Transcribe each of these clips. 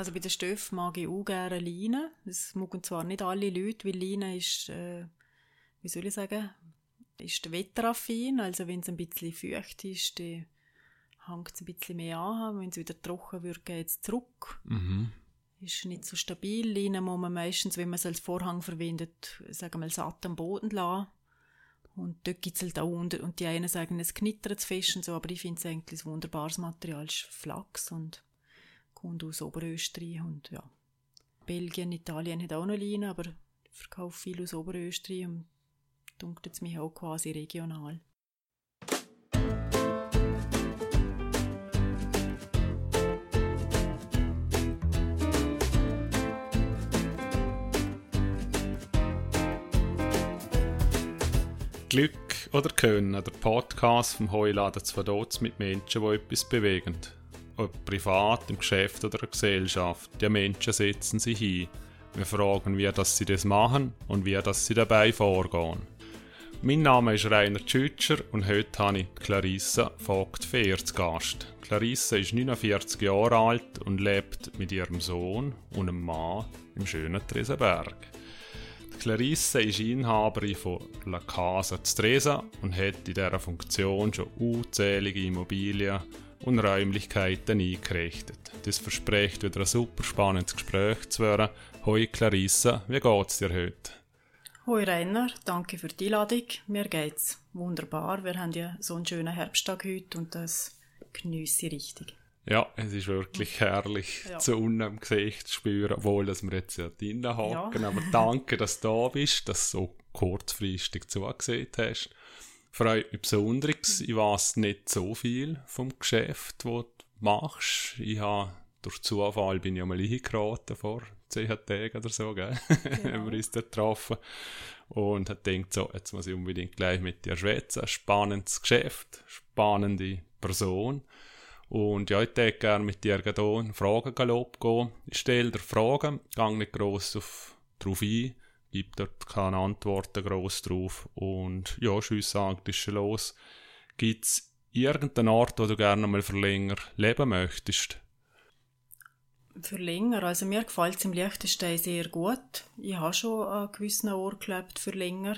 Also bei den Stoffen mag ich auch gerne Leine. Das mögen zwar nicht alle Leute, weil Leine ist, äh, wie soll ich sagen, ist wetteraffin. Also wenn es ein bisschen feucht ist, dann hängt es ein bisschen mehr an. Wenn es wieder trocken wird, geht es zurück. Mhm. Ist nicht so stabil. Leine muss man meistens, wenn man es als Vorhang verwendet, sagen wir mal satt am Boden lassen. Und dort gibt es halt auch unter, und die einen sagen, es knittert zu fest und so, aber ich finde es eigentlich ein wunderbares Material. Es ist Flachs und kommt aus Oberösterreich und ja. Belgien, Italien hat auch noch Leine, aber ich verkaufe viel aus Oberösterreich und dunkelt es mich auch quasi regional. Glück oder Können, der Podcast vom Heuladen zu Verdotz mit Menschen, die etwas bewegen. Ob privat, im Geschäft oder in der Gesellschaft, die Menschen setzen sich hin. Wir fragen, wie das sie das machen und wie das sie dabei vorgehen. Mein Name ist Rainer Tschütscher und heute habe ich Clarissa Vogt Fehr zu Gast. Clarissa ist 49 Jahre alt und lebt mit ihrem Sohn und einem Mann im schönen Tresenberg. Clarisse ist Inhaberin von La Casa Stresa und hat in dieser Funktion schon unzählige Immobilien und Räumlichkeiten eingerichtet. Das verspricht wieder ein super spannendes Gespräch zu werden. Hoi Clarissa, wie geht's dir heute? Hoi Rainer, danke für die Einladung. Mir geht's wunderbar. Wir haben ja so einen schönen Herbsttag heute und das geniesse ich richtig. Ja, es ist wirklich herrlich, ja. zu unten im Gesicht zu spüren, obwohl dass wir jetzt ja drinnen hocken. Ja. Aber danke, dass du da bist, dass du so kurzfristig zugesehen hast. Freut mich besonders. Ich weiß nicht so viel vom Geschäft, das du machst. Ich habe durch Zufall bin ich einmal eingeraten vor zehn Tagen oder so, gell? Genau. haben wir uns dort getroffen. Und hat gedacht, so, jetzt muss ich unbedingt gleich mit dir schwätzen. Spannendes Geschäft, spannende Person. Und ja, ich würde gerne mit dir hier einen Fragengalopp gehen. Ich stelle dir Fragen, gehe nicht gross auf, drauf ein, gebe dort keine Antworten gross drauf. Und ja, Schüsse sagen, ist schon los. Gibt es irgendeinen Ort, wo du gerne mal für länger leben möchtest? Für länger? Also mir gefällt es im Liechtenstein sehr gut. Ich habe schon an gewissen Ort gelebt für länger.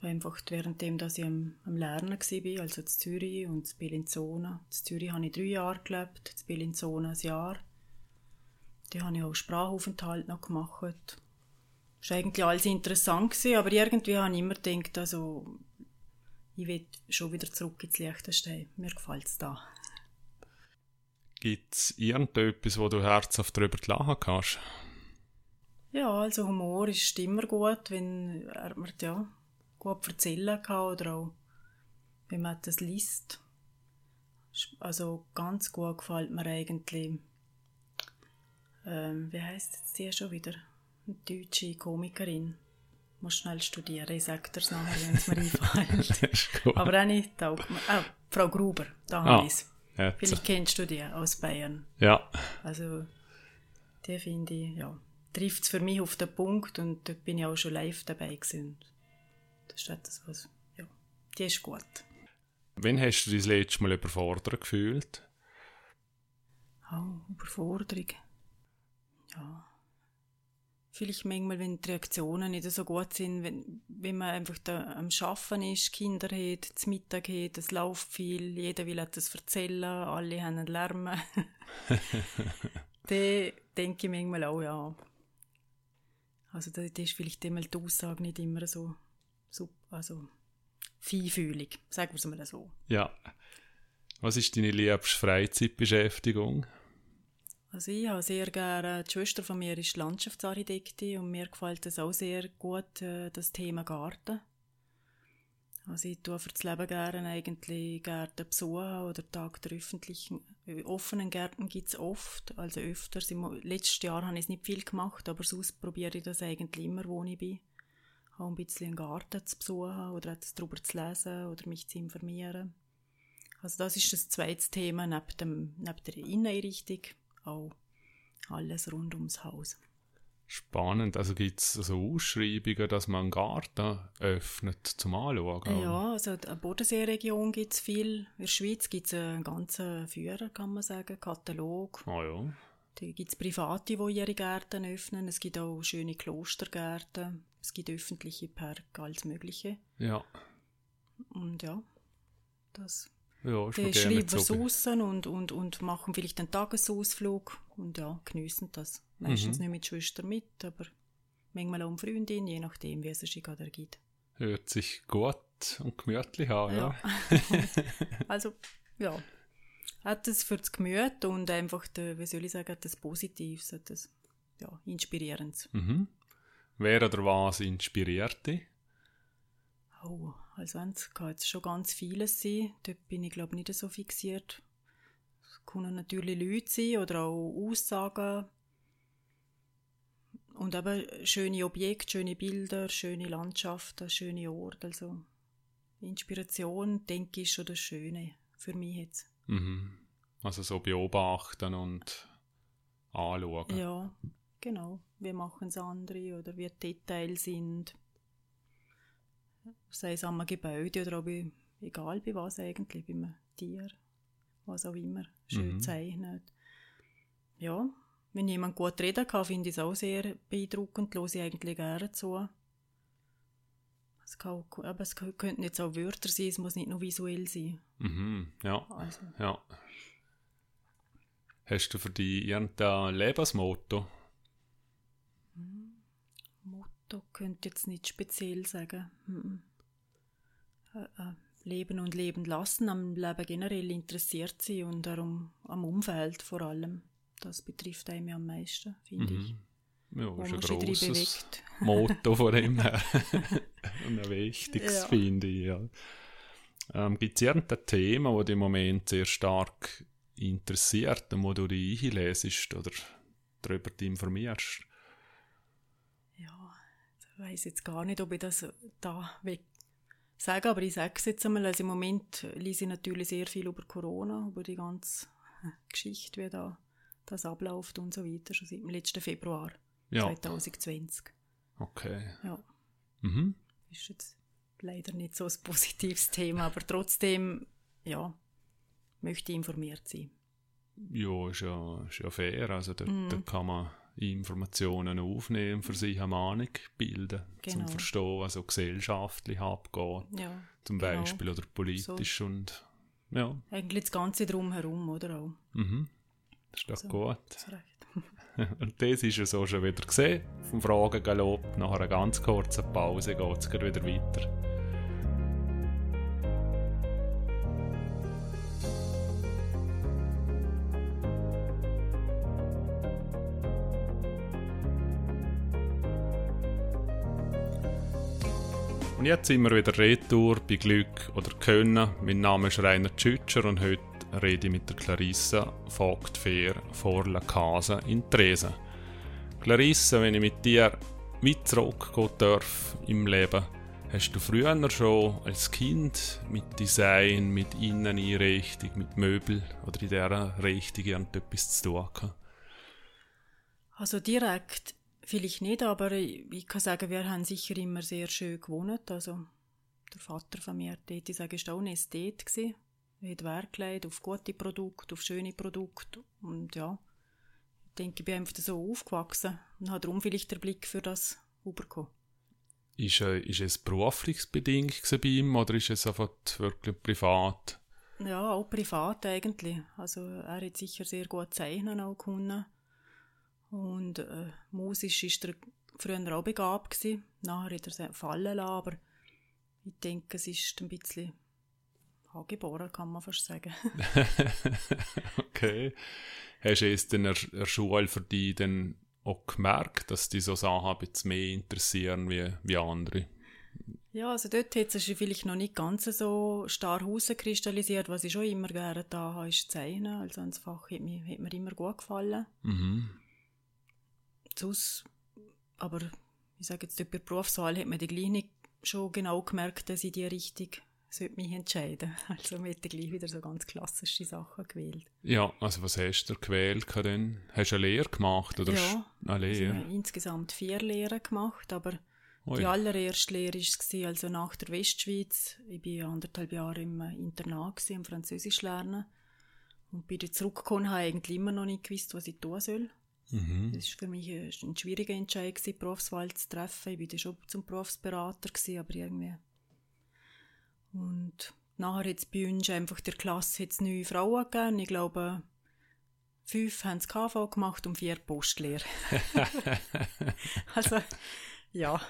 Einfach währenddem, dass ich am, am Lernen war, also in Zürich und in Bellinzona. In Zürich habe ich drei Jahre gelebt, in Bellinzona ein Jahr. Da habe ich auch Sprachaufenthalt noch gemacht. War eigentlich alles interessant, gewesen, aber irgendwie habe ich immer gedacht, also, ich will schon wieder zurück ins Liechtenstein. Mir gefällt es da. Gibt es irgendetwas, wo du herzhaft darüber lachen kannst? Ja, also Humor ist immer gut, wenn man, ja, gut erzählen kann oder auch, wenn man das liest. Also ganz gut gefällt mir eigentlich, ähm, wie heißt jetzt die schon wieder? Eine deutsche Komikerin. Ich muss schnell studieren, ich sage dir es nachher, wenn es mir einfällt. Aber auch nicht, auch, ah, Frau Gruber, da ah, habe ich es. Vielleicht kennst du die aus Bayern. Ja. Also, die finde ich, ja, trifft es für mich auf den Punkt und dort bin ich auch schon live dabei gewesen. Das ist etwas, was, ja, die ist gut. Wann hast du dich das letzte Mal überfordert gefühlt? Oh, Überforderung. Ja. Vielleicht manchmal, wenn die Reaktionen nicht so gut sind, wenn, wenn man einfach da am Arbeiten ist, Kinder hat, zum Mittag hat, es läuft viel, jeder will etwas erzählen, alle haben Lärm. dann denke ich manchmal auch, ja. Also da ist vielleicht einmal die Aussage nicht immer so also feinfühlig, sagen wir es mal so. Ja. Was ist deine liebste Freizeitbeschäftigung? Also ich habe sehr gerne, die Schwester von mir ist Landschaftsarchitektin und mir gefällt es auch sehr gut, äh, das Thema Garten. Also ich tue für das Leben gerne eigentlich Gärten besuchen oder Tag der öffentlichen, äh, offenen Gärten gibt es oft, also öfters. Letztes Jahr habe ich es nicht viel gemacht, aber sonst probiere ich das eigentlich immer, wo ich bin auch ein bisschen einen Garten zu besuchen oder etwas darüber zu lesen oder mich zu informieren. Also das ist das zweite Thema neben, dem, neben der Inneneinrichtung, auch alles rund ums Haus. Spannend. Also gibt es so Ausschreibungen, dass man einen Garten öffnet zum Anschauen? Ja, also in der Bodenseeregion gibt es viel. In der Schweiz gibt es einen ganzen Führer, kann man sagen, Katalog. Ah ja. Da gibt es Private, die ihre Gärten öffnen. Es gibt auch schöne Klostergärten. Es gibt öffentliche Park, alles Mögliche. Ja. Und ja, das. Ja, die schreiben es raus und, und, und machen vielleicht einen Tagesausflug und ja, geniessen das. Meistens mhm. nicht mit Schwestern mit, aber manchmal auch eine Freundin, je nachdem, wie es sich gerade ergibt. Hört sich gut und gemütlich an, ja. ja. also, ja. Hat es für das Gemüt und einfach, der, wie soll ich sagen, das Positives, das ja, Inspirierendes. Mhm. Wer oder was inspiriert dich? Oh, also es kann jetzt schon ganz vieles sein. Dort bin ich, glaube ich, nicht so fixiert. Es können natürlich Leute sein oder auch Aussagen. Und eben schöne Objekte, schöne Bilder, schöne Landschaften, schöne Orte. Also Inspiration, denke ich, schon das Schöne für mich jetzt. Mhm. Also so beobachten und anschauen. Ja, genau. Wie machen es andere oder wie die Details sind. Sei es am Gebäude oder bei, egal bei was eigentlich, bei einem Tier, was auch immer, schön mhm. zeichnet. Ja, wenn jemand gut reden kann, finde ich es auch sehr beeindruckend, höre ich eigentlich gerne zu. Es, kann, aber es könnten jetzt auch Wörter sein, es muss nicht nur visuell sein. Mhm, ja. Also. ja. Hast du für dich irgendein Lebensmotto? Motto könnte ich jetzt nicht speziell sagen. Hm. Äh, äh, leben und leben lassen, am Leben generell interessiert sein und darum am Umfeld vor allem. Das betrifft einen am meisten, finde mhm. ich. Ja, das ist ein grosses Motto von dem her. und ein wichtiges, ja. finde ich. Ja. Ähm, Gibt es irgendein Thema, das dich im Moment sehr stark interessiert, wo du dich einlesest oder darüber informierst? Weiß jetzt gar nicht, ob ich das da weg sage, aber ich sage es jetzt einmal. Also im Moment lese ich natürlich sehr viel über Corona, über die ganze Geschichte, wie da das abläuft und so weiter, schon seit dem letzten Februar ja. 2020. Okay. Ja. Mhm. Ist jetzt leider nicht so ein positives Thema, aber trotzdem, ja, möchte ich informiert sein. Ja, ist ja, ist ja fair. Also da, mm. da kann man Informationen aufnehmen, für sich eine Meinung bilden, genau. zum Verstehen, was so gesellschaftlich abgeht, ja, zum genau. Beispiel, oder politisch so. und ja. Eigentlich das Ganze drumherum, oder auch. Mhm. Das ist doch so, gut. Das recht. Und das ist es auch schon wieder gesehen. Vom Fragengalopp nach einer ganz kurzen Pause geht es wieder weiter. Und jetzt sind wir wieder retour bei Glück oder Können. Mein Name ist Rainer Tschütscher und heute rede ich mit der Clarissa Vogt Fair vor La Casa in Tresen. Clarissa, wenn ich mit dir weit zurückgehen darf im Leben, hast du früher schon als Kind mit Design, mit Inneneinrichtung, mit Möbel oder in dieser Richtung etwas zu tun gehabt? Also direkt vielleicht nicht, aber ich kann sagen, wir haben sicher immer sehr schön gewohnt. Also der Vater von mir, dort, ich sage, ist auch ein Ästhet gewesen hat Wert gelegt auf gute Produkte, auf schöne Produkte. Und ja, ich denke, ich bin einfach so aufgewachsen und habe darum vielleicht den Blick für das bekommen. Ist, äh, ist es beruflich bedingt bei ihm oder ist es einfach wirklich privat? Ja, auch privat eigentlich. Also er hat sicher sehr gut zeichnen auch können. Und äh, musisch war er früher auch begabt gewesen. Nachher hat er es fallen lassen, aber ich denke, es ist ein bisschen angeboren, kann man fast sagen. okay. Hast du es in der Schule für dich dann auch gemerkt, dass die so Sachen ein bisschen mehr interessieren wie, wie andere? Ja, also dort hat es sich vielleicht noch nicht ganz so stark herauskristallisiert. Was ich schon immer gerne da habe, ist Zeichnen. Also das Fach hat mir, hat mir immer gut gefallen. Mhm. Sonst, aber ich sage jetzt, der Berufswahl hat man die gleich schon genau gemerkt, dass ich die Richtung sollte mich entscheiden. Also wir hätten gleich wieder so ganz klassische Sachen gewählt. Ja, also was hast du gewählt denn? Hast du eine Lehre gemacht? Oder ja, eine Lehre? Also insgesamt vier Lehren gemacht, aber Oi. die allererste Lehre war also nach der Westschweiz. Ich war anderthalb Jahre im Internat, im Französisch lernen. Und bei der zurückgekommen habe ich eigentlich immer noch nicht gewusst, was ich tun soll. Mhm. Das war für mich ein schwieriger Entscheid, die Berufswahl zu treffen. Ich war schon zum Berufsberater, gewesen, aber irgendwie. Und nachher hat es bei uns einfach der Klasse jetzt neue Frauen gegeben. Ich glaube, fünf haben das KV gemacht und vier Postlehre. also, ja.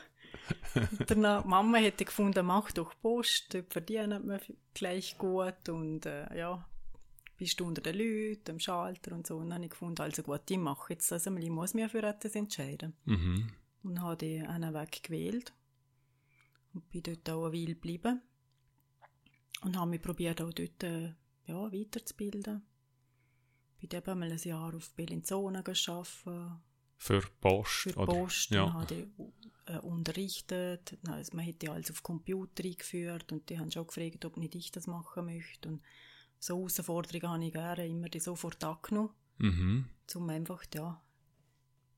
Danach, Mama hätte gefunden, mach doch Post, dort verdient man gleich gut und äh, ja, bist du unter den Leuten, am Schalter und so. Und dann habe ich gefunden, also gut, ich mache jetzt das einmal, ich muss mich für etwas entscheiden. Mhm. Und habe einen Weg gewählt und bin dort auch eine Weile geblieben und habe mich probiert auch dort äh, ja, weiterzubilden. Bin eben mal ein Jahr auf Bellinzona gearbeitet. Für Post? Für Post. Oder? Ja. Und habe äh, unterrichtet. Also man hätte alles auf Computer eingeführt und die haben schon gefragt, ob nicht ich das machen möchte. Und so Herausforderungen habe ich gerne immer die sofort angenommen, mhm. um einfach ja,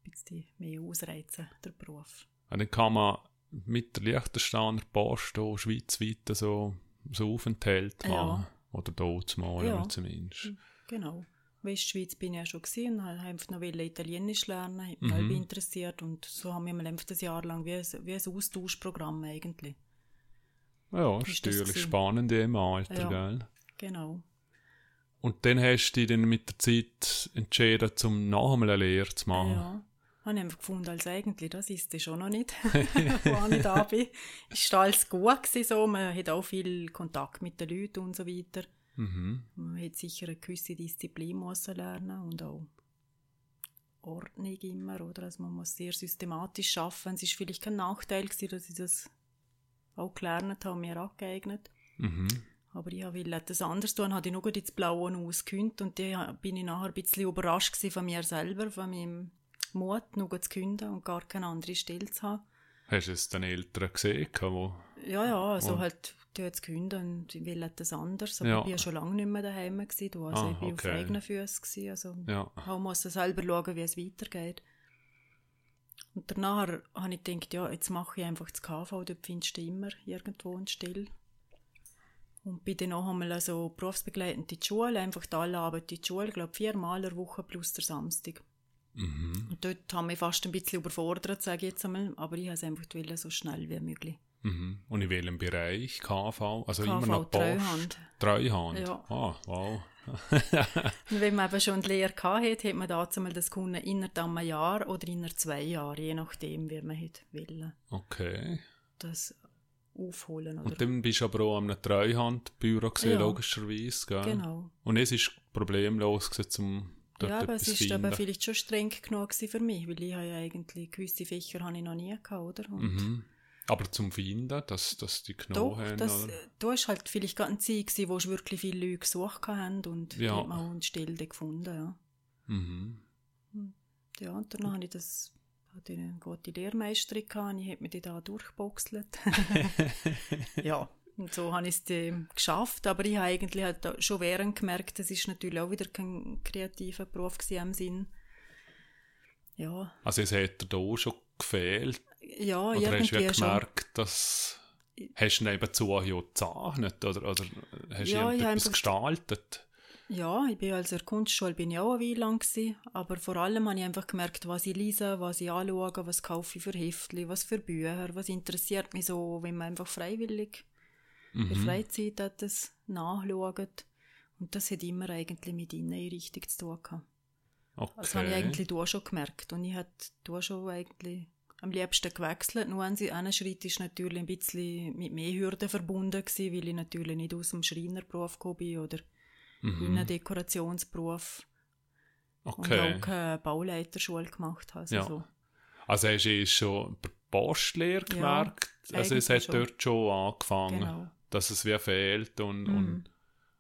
ein bisschen mehr ausreizen, der Beruf. Und dann kann man mit der Liechtensteiner Post auch schweizweit so, so Aufenthalt machen. Ja. Oder dort mal ja. zumindest. Genau. Westschweiz bin ich ja schon gesehen und habe einfach noch Italienisch lernen, hat mich mhm. interessiert und so haben wir mal einfach ein Jahr lang wie ein, wie ein Austauschprogramm eigentlich. Ja, ist natürlich spannend im Alter, ja, gell? Genau. Und dann hast du dich dann mit der Zeit entschieden, zum noch einmal eine Lehre zu machen. Ja, habe ich einfach gefunden, als eigentlich, das ist es schon noch nicht, wo ich da bin. Es war alles gut gewesen, so, man hat auch viel Kontakt mit den Leuten und so weiter. Mhm. Man hat sicher eine gewisse Disziplin müssen lernen und auch Ordnung immer, oder? Also man muss sehr systematisch arbeiten. Es war vielleicht kein Nachteil gewesen, dass ich das auch gelernt habe und mir angeeignet. Mhm. Aber ich will etwas anderes tun, habe ich nur ins Blaue ausgekündigt und da bin ich nachher ein bisschen überrascht von mir selber, von meinem Mut, nur zu künden und gar keine andere Stelle zu haben. Hast du es den Eltern gesehen? Wo, ja, ja, also halt, die hat gekündigt und ich will etwas anderes, aber ja. ich war ja schon lange nicht mehr daheim. Gewesen, also ah, ich war okay. auf eigenen Füßen, also ja. ich muss selber schauen, wie es weitergeht. Und danach habe ich gedacht, ja, jetzt mache ich einfach das KV, dort findest du immer irgendwo eine Stelle. Und bin dann auch einmal so berufsbegleitend in die Schule, einfach da alle Abend in die Schule, ich glaube viermal in der Woche plus der Samstag. Mhm. Und dort haben wir fast ein bisschen überfordert, sage ich jetzt einmal, aber ich wollte es einfach so schnell wie möglich. Mhm. Und in welchem Bereich? KV? Also KV, immer noch Post? Treuhand. Treuhand? Ja. Ah, wow. wenn man eben schon die Lehre hatte, hat man dazu mal das können innerhalb einem Jahr oder innerhalb zwei Jahren, je nachdem, wie man wollen. Okay. Das aufholen. Oder? Und dann bist du aber auch an einem Treuhandbüro gesehen, ja. logischerweise, gell? Genau. Und es ist problemlos gewesen, zum dort Ja, aber es ist aber vielleicht schon streng genug für mich, weil ich ja eigentlich gewisse Fächer habe ich noch nie gehabt, oder? Mhm. Aber zum Finden, dass, dass die Knochen haben? Das, oder? da war halt vielleicht gerade eine Zeit, gewesen, wo wirklich viele Leute gesucht haben und ja. die hat man auch eine Stelle gefunden, ja. Mhm. Ja, und dann habe ich das hatte eine gute Lehrmeisterin gehabt, ich habe mich da durchboxelt. ja, und so habe ich es geschafft, aber ich habe eigentlich halt schon während gemerkt, das ist natürlich auch wieder kein kreativer Beruf im Sinn. Ja. Also es hätte da auch schon gefehlt? Ja, oder irgendwie hast du ja gemerkt, schon. dass hast du nebenzu ja gezeichnet oder, oder hast du ja, irgendetwas gestaltet? Ja, ich bin also in der Kunstschule bin ich auch eine Weile lang gewesen, aber vor allem habe ich einfach gemerkt, was ich lese, was ich anschaue, was kaufe ich für Heftchen, was für Bücher, was interessiert mich so, wenn man einfach freiwillig mhm. in der Freizeit das nachschaut. Und das hat immer eigentlich mit Inneneinrichtung zu tun gehabt. Okay. Das habe ich eigentlich da schon gemerkt und ich habe da schon eigentlich am liebsten gewechselt. Nur ein Schritt ist natürlich ein bisschen mit mehr Hürden verbunden gewesen, weil ich natürlich nicht aus dem Schreinerberuf gekommen bin oder mhm. in einem Dekorationsberuf okay. und auch keine Bauleiterschule gemacht habe. Also, ja. so. also hast du schon bei Postlehre gemerkt? Ja, also es hat schon. dort schon angefangen, genau. dass es wie fehlt und, mhm. und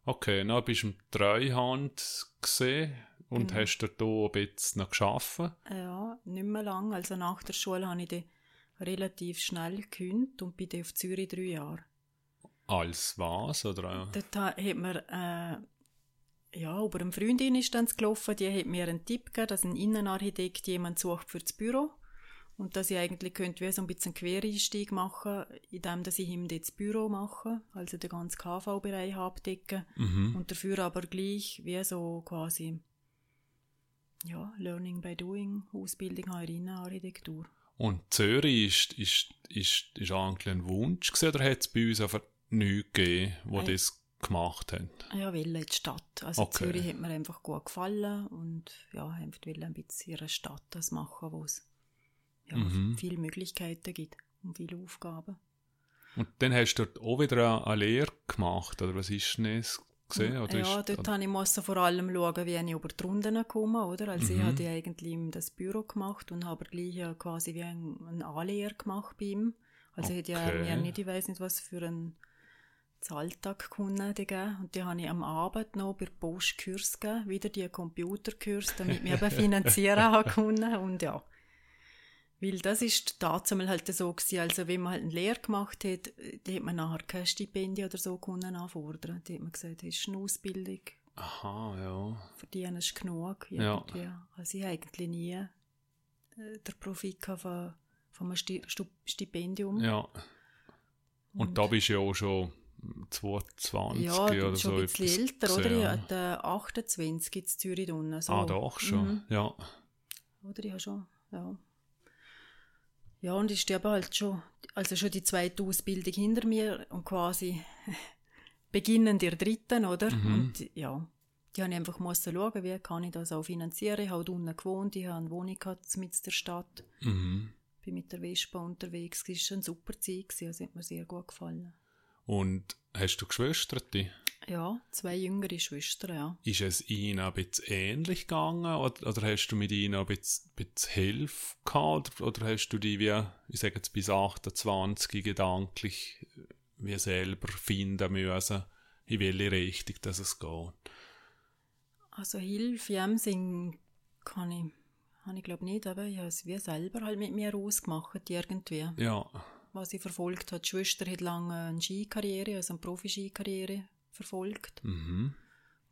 okay, dann bist du im Treuhand gesehen und genau. hast dort auch ein bisschen noch gearbeitet? Ja, nicht mehr lang. Also nach der Schule habe ich dann relativ schnell gekündigt und bin dann auf Zürich drei Jahre. Als was? Oder? Dort hat man äh, ja, über eine Freundin ist dann gelaufen, die hat mir einen Tipp gegeben, dass ein Innenarchitekt jemand sucht für das Büro. Und dass ich eigentlich könnte wie so ein bisschen Quereinstieg machen, indem dass ich ihm das Büro mache, also den ganzen KV-Bereich abdecken mhm. und dafür aber gleich wie so quasi ja, Learning by Doing, Ausbildung in Innenarchitektur. Und Zürich ist, ist, ist, ist eigentlich ein Wunsch gewesen, oder hat es bei uns einfach nichts gegeben, wo hey. das gemacht haben? Ja, will in die Stadt. Also okay. Zürich hat mir einfach gut gefallen und ja, einfach will ein bisschen ihre Stadt das machen, wo es ja, mhm. viele Möglichkeiten gibt und viele Aufgaben. Und dann hast du dort auch wieder eine Lehre gemacht, oder was ist denn das? Gesehen, ja, dort habe ich musste vor allem schauen, wie ich über die Runden komme, oder? Also mhm. ich hatte eigentlich das Büro gemacht und habe gleich quasi wie eine ein Anlehre gemacht bei ihm. Also okay. hätte ja nicht, ich weiß nicht, was für ein Alltag Kunden gegeben. Und die habe ich am Abend noch bei Post Kurs gegeben, wieder die Computerkurs, damit ich eben finanzieren konnte. Und ja, weil das ist damals halt so gewesen, also wenn man halt eine Lehre gemacht hat, da hat man nachher kein Stipendium oder so können anfordern. Da hat man gesagt, das ist eine Ausbildung. Aha, ja. Verdienst genug. Irgendwie. Ja. Also ich eigentlich nie äh, den Profit von, von einem Stipendium. Ja. Und, Und da bist du ja auch schon 22 ja, oder schon ein bisschen älter, oder? Ich hatte 28 in Zürich unten. So. Ah, doch schon, mhm. ja. Oder ich habe schon, ja. Ja, und ich sterbe halt schon, also schon die zweite Ausbildung hinter mir und quasi beginnend der dritten, oder? Mhm. Und ja, die habe ich einfach müssen schauen, wie kann ich das auch finanzieren. Ich habe unten gewohnt, ich habe eine Wohnung gehabt mit der Stadt. Mhm. Bin mit der Vespa unterwegs, es war eine super Zeit, also hat mir sehr gut gefallen. Und hast du Geschwister? Ja, zwei jüngere Schwestern, ja. Ist es ihnen ein bisschen ähnlich gegangen oder, oder hast du mit ihnen ein bisschen, bisschen Hilfe gehabt oder, oder hast du die wie, ich sage jetzt bis 28 gedanklich wie selber finden müssen, in welche Richtung das es geht? Also Hilfe in dem Sinn kann ich, habe ich glaube nicht, aber ich habe es wie selber halt mit mir ausgemacht irgendwie. Ja was sie verfolgt hat. Die Schwester hat lange eine Skikarriere, also eine Profi-Skikarriere verfolgt. Mhm.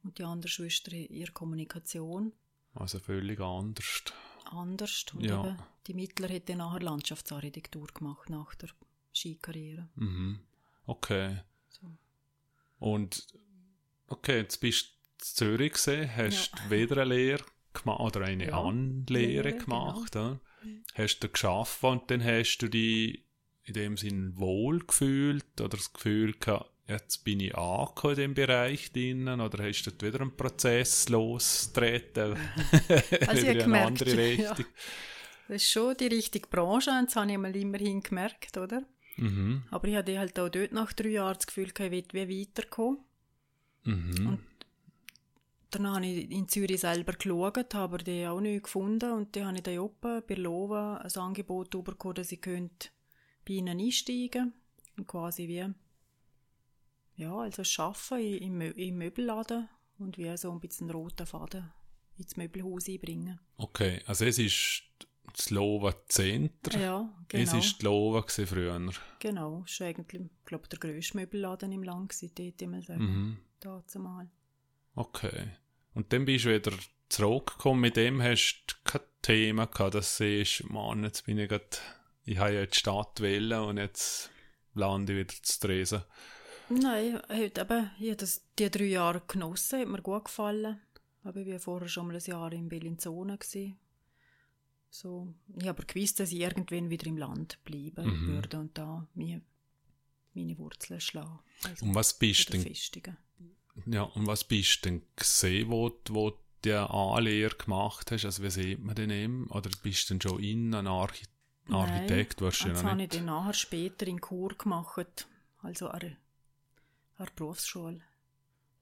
Und die andere Schwester ihre Kommunikation. Also völlig anders. Anders. Und ja. eben, die Mittler hat dann nachher Landschaftsarchitektur gemacht, nach der Skikarriere. Mhm. Okay. So. Und okay, jetzt bist du in Zürich gesehen, hast ja. weder eine Lehre gemacht oder eine ja. Anlehre genau. gemacht. Genau. Hast du geschafft und dann hast du die in dem Sinn wohl gefühlt oder das Gefühl gehabt, jetzt bin ich angekommen in dem Bereich drinnen oder hast du wieder einen Prozess losgetreten? Also ich habe andere Richtung? Ja. Das ist schon die richtige Branche, das habe ich mal immerhin gemerkt, oder? Mhm. Aber ich hatte halt auch dort nach drei Jahren das Gefühl, ich will wie weiterkommen. Mhm. Und dann habe ich in Zürich selber geschaut, habe die auch nicht gefunden und dann habe ich da oben bei Lova ein Angebot bekommen, dass ich könnte bei ihnen einsteigen und quasi wie ja, also arbeiten im, im Möbelladen und wie so ein bisschen roten Faden ins Möbelhaus einbringen. Okay, also es ist das Lova Center. Ja, genau. Es ist die Lova früher. Genau, es war eigentlich, glaube der grösste Möbelladen im Land, dort immer sagen, mhm. dazu mal. Okay. Und dann bist du wieder zurückgekommen, mit dem hast du kein Thema gehabt, dass du siehst, Mann, jetzt bin ich gerade ich habe ja die Stadt wählen und jetzt lande ich wieder zu Dresden. Nein, heute eben, ich habe das, die drei Jahre genossen, hat mir gut gefallen. Aber ich war vorher schon mal ein Jahr in Bellinzona. So, ich habe aber gewusst, dass ich irgendwann wieder im Land bleiben mhm. würde und da mir meine Wurzeln schlagen. Also und was bist denn? Ja, und was bist denn gesehen, wo, wo du die Anlehre gemacht hast? Also wie sieht man denn eben? Oder bist du denn schon in einer Architektur? Architekt noch nicht. Das habe ich dann nachher später in Chur gemacht, also an der Berufsschule.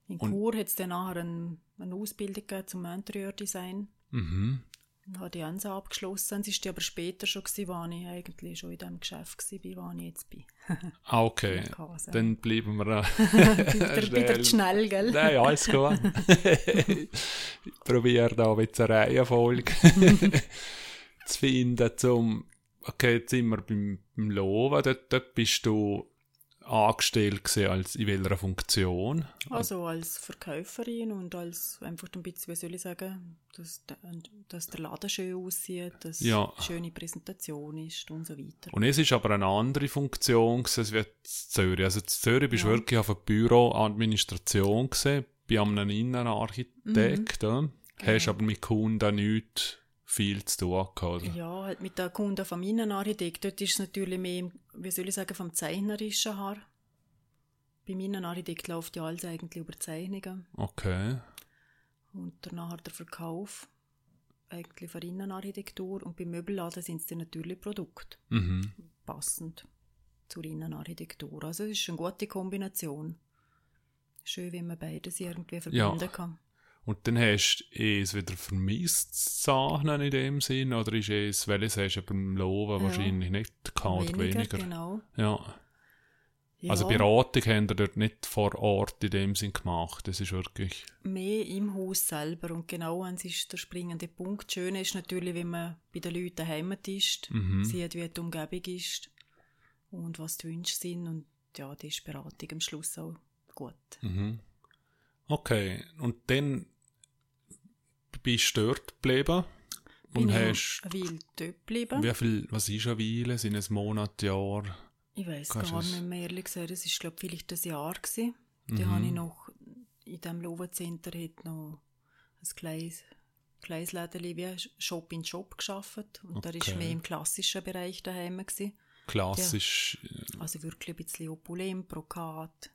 In Und Chur hat es dann nachher eine, eine Ausbildung zum Interieurdesign. Mhm. Dann habe ich eins abgeschlossen. Es war aber später schon, gewesen, als ich eigentlich schon in dem Geschäft war, wo ich jetzt bin. ah, okay. Dann bleiben wir da. wieder, wieder schnell, gell? Nein, alles gut. ich probiere da ein bisschen eine Reihenfolge zu finden, um okay, jetzt sind wir beim, beim Loven, dort, dort bist du angestellt gesehen, als in welcher Funktion? Also als Verkäuferin und als einfach ein bisschen, wie soll ich sagen, dass, dass der Laden schön aussieht, dass ja. eine schöne Präsentation ist und so weiter. Und es ist aber eine andere Funktion gewesen, wie in Zürich. Also in Zürich bist du ja. wirklich auf einer Büroadministration gesehen, bei einem Innenarchitekt. Mhm. Ja. Genau. Hast aber mit Kunden nichts viel zu tun gehabt. Ja, halt mit den Kunden vom Innenarchitekt. Dort ist es natürlich mehr, wie soll ich sagen, vom Zeichnerischen her. Beim Innenarchitekt läuft ja alles eigentlich über Zeichnungen. Okay. Und danach der Verkauf eigentlich für Innenarchitektur. Und beim Möbelladen sind es dann natürlich Produkte. Mhm. Passend zur Innenarchitektur. Also es ist eine gute Kombination. Schön, wenn man beides irgendwie verbinden ja. kann. Und dann hast du es wieder vermisst, Zahlen in dem Sinn, oder ist es, welches hast du beim Loven ja. wahrscheinlich nicht gehabt oder weniger? Genau. Ja. ja. Also Beratung haben wir dort nicht vor Ort in dem Sinn gemacht, das ist wirklich... Mehr im Haus selber und genau das ist der springende Punkt. Schön ist natürlich, wenn man bei den Leuten daheim ist, mhm. sieht, wie die Umgebung ist und was die Wünsche sind und ja, die ist Beratung am Schluss auch gut. Mhm. Okay, und dann bist dort geblieben. Und hast eine Weile dort geblieben. Wie viel, was ist eine Weile? Sind es Monate, Jahr? Ich weiß gar nicht mehr, ehrlich gesagt. Es war, glaube ich, vielleicht ein Jahr. Gewesen. Mhm. Da habe ich noch in diesem Lovencenter noch ein kleines, kleines Läden wie Shop in Shop geschafft. Und okay. da war mehr im klassischen Bereich daheim. Gewesen. Klassisch? Ja. Äh, also wirklich ein bisschen opulent, Brokat.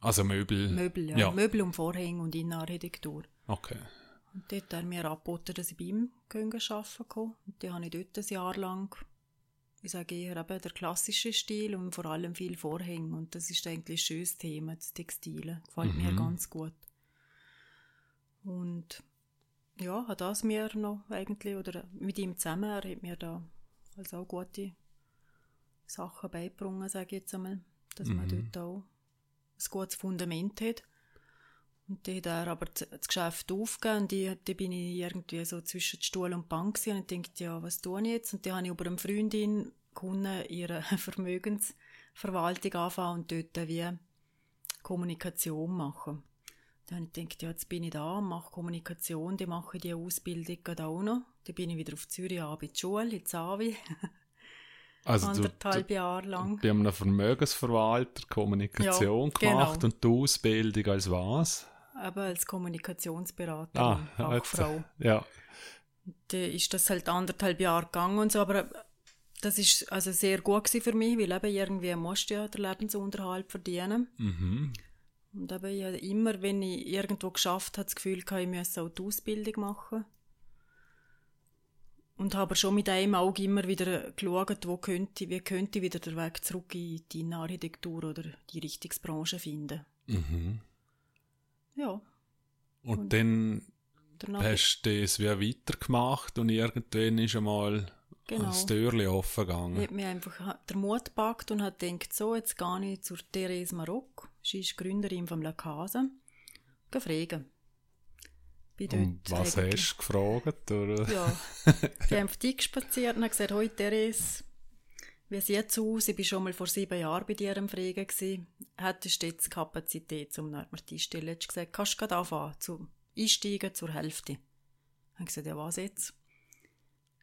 Also Möbel? Möbel, ja. ja. Möbel und Vorhänge und Innenarchitektur. Okay. Und dort hat er mir angeboten, dass ich bei ihm arbeiten kann. Und die habe ich dort ein Jahr lang, ich sage eher eben der klassische Stil und vor allem viel Vorhänge. Und das ist eigentlich ein schönes Thema, das Textile. Gefällt mhm. mir ganz gut. Und ja, hat das mir noch eigentlich, oder mit ihm zusammen, er hat mir da also auch gute Sachen beigebracht, sage ich jetzt einmal, dass mhm. man dort auch ein gutes Fundament hat. Und dann hat er aber das Geschäft aufgegeben und dann bin ich irgendwie so zwischen Stuhl und Bank und ich dachte, ja, was tue ich jetzt? Und dann habe ich über eine Freundin gefunden, ihre Vermögensverwaltung anfangen und dort wie Kommunikation machen. Dann habe ich gedacht, ja, jetzt bin ich da, mache Kommunikation, dann mache ich die Ausbildung auch noch. Dann bin ich wieder auf Zürich an bei der Schule, in Zavi. Also anderthalb du, Jahre lang. Die haben einen Vermögensverwalter Kommunikation ja, gemacht genau. und die Ausbildung als was? Eben als Kommunikationsberaterin, ah, Fachfrau. Ja. Da ist das halt anderthalb Jahre gegangen und so, aber das ist also sehr gut für mich, weil eben irgendwie musst du ja den Lebensunterhalt verdienen. Mhm. Und eben ja, immer, wenn ich irgendwo geschafft habe, das Gefühl gehabt, ich müsse auch die Ausbildung machen. Und habe schon mit einem Auge immer wieder geschaut, wo könnte, wie könnte ich wieder den Weg zurück in die Architektur oder die Richtungsbranche finden. Mhm. Ja. Und, und dann hast du das wie weitergemacht und irgendwann ist einmal genau. das Türchen offen gegangen. Ich habe mir einfach den Mut gepackt und habe gedacht, so, jetzt gehe ich zur Therese Maroc. Sie ist Gründerin vom La Casa. Gefragt. Und was hast du gefragt? Oder? Ja, ich habe auf dich gespaziert und habe gesagt, hoi Therese, wie sieht es aus? Ich war schon mal vor sieben Jahren bei dir am Fragen. Gewesen. Hättest du jetzt Kapazität, um nach mir einstellen? Du gesagt, kannst du gerade anfangen, zu einsteigen zur Hälfte? Ich habe gesagt, ja, was jetzt?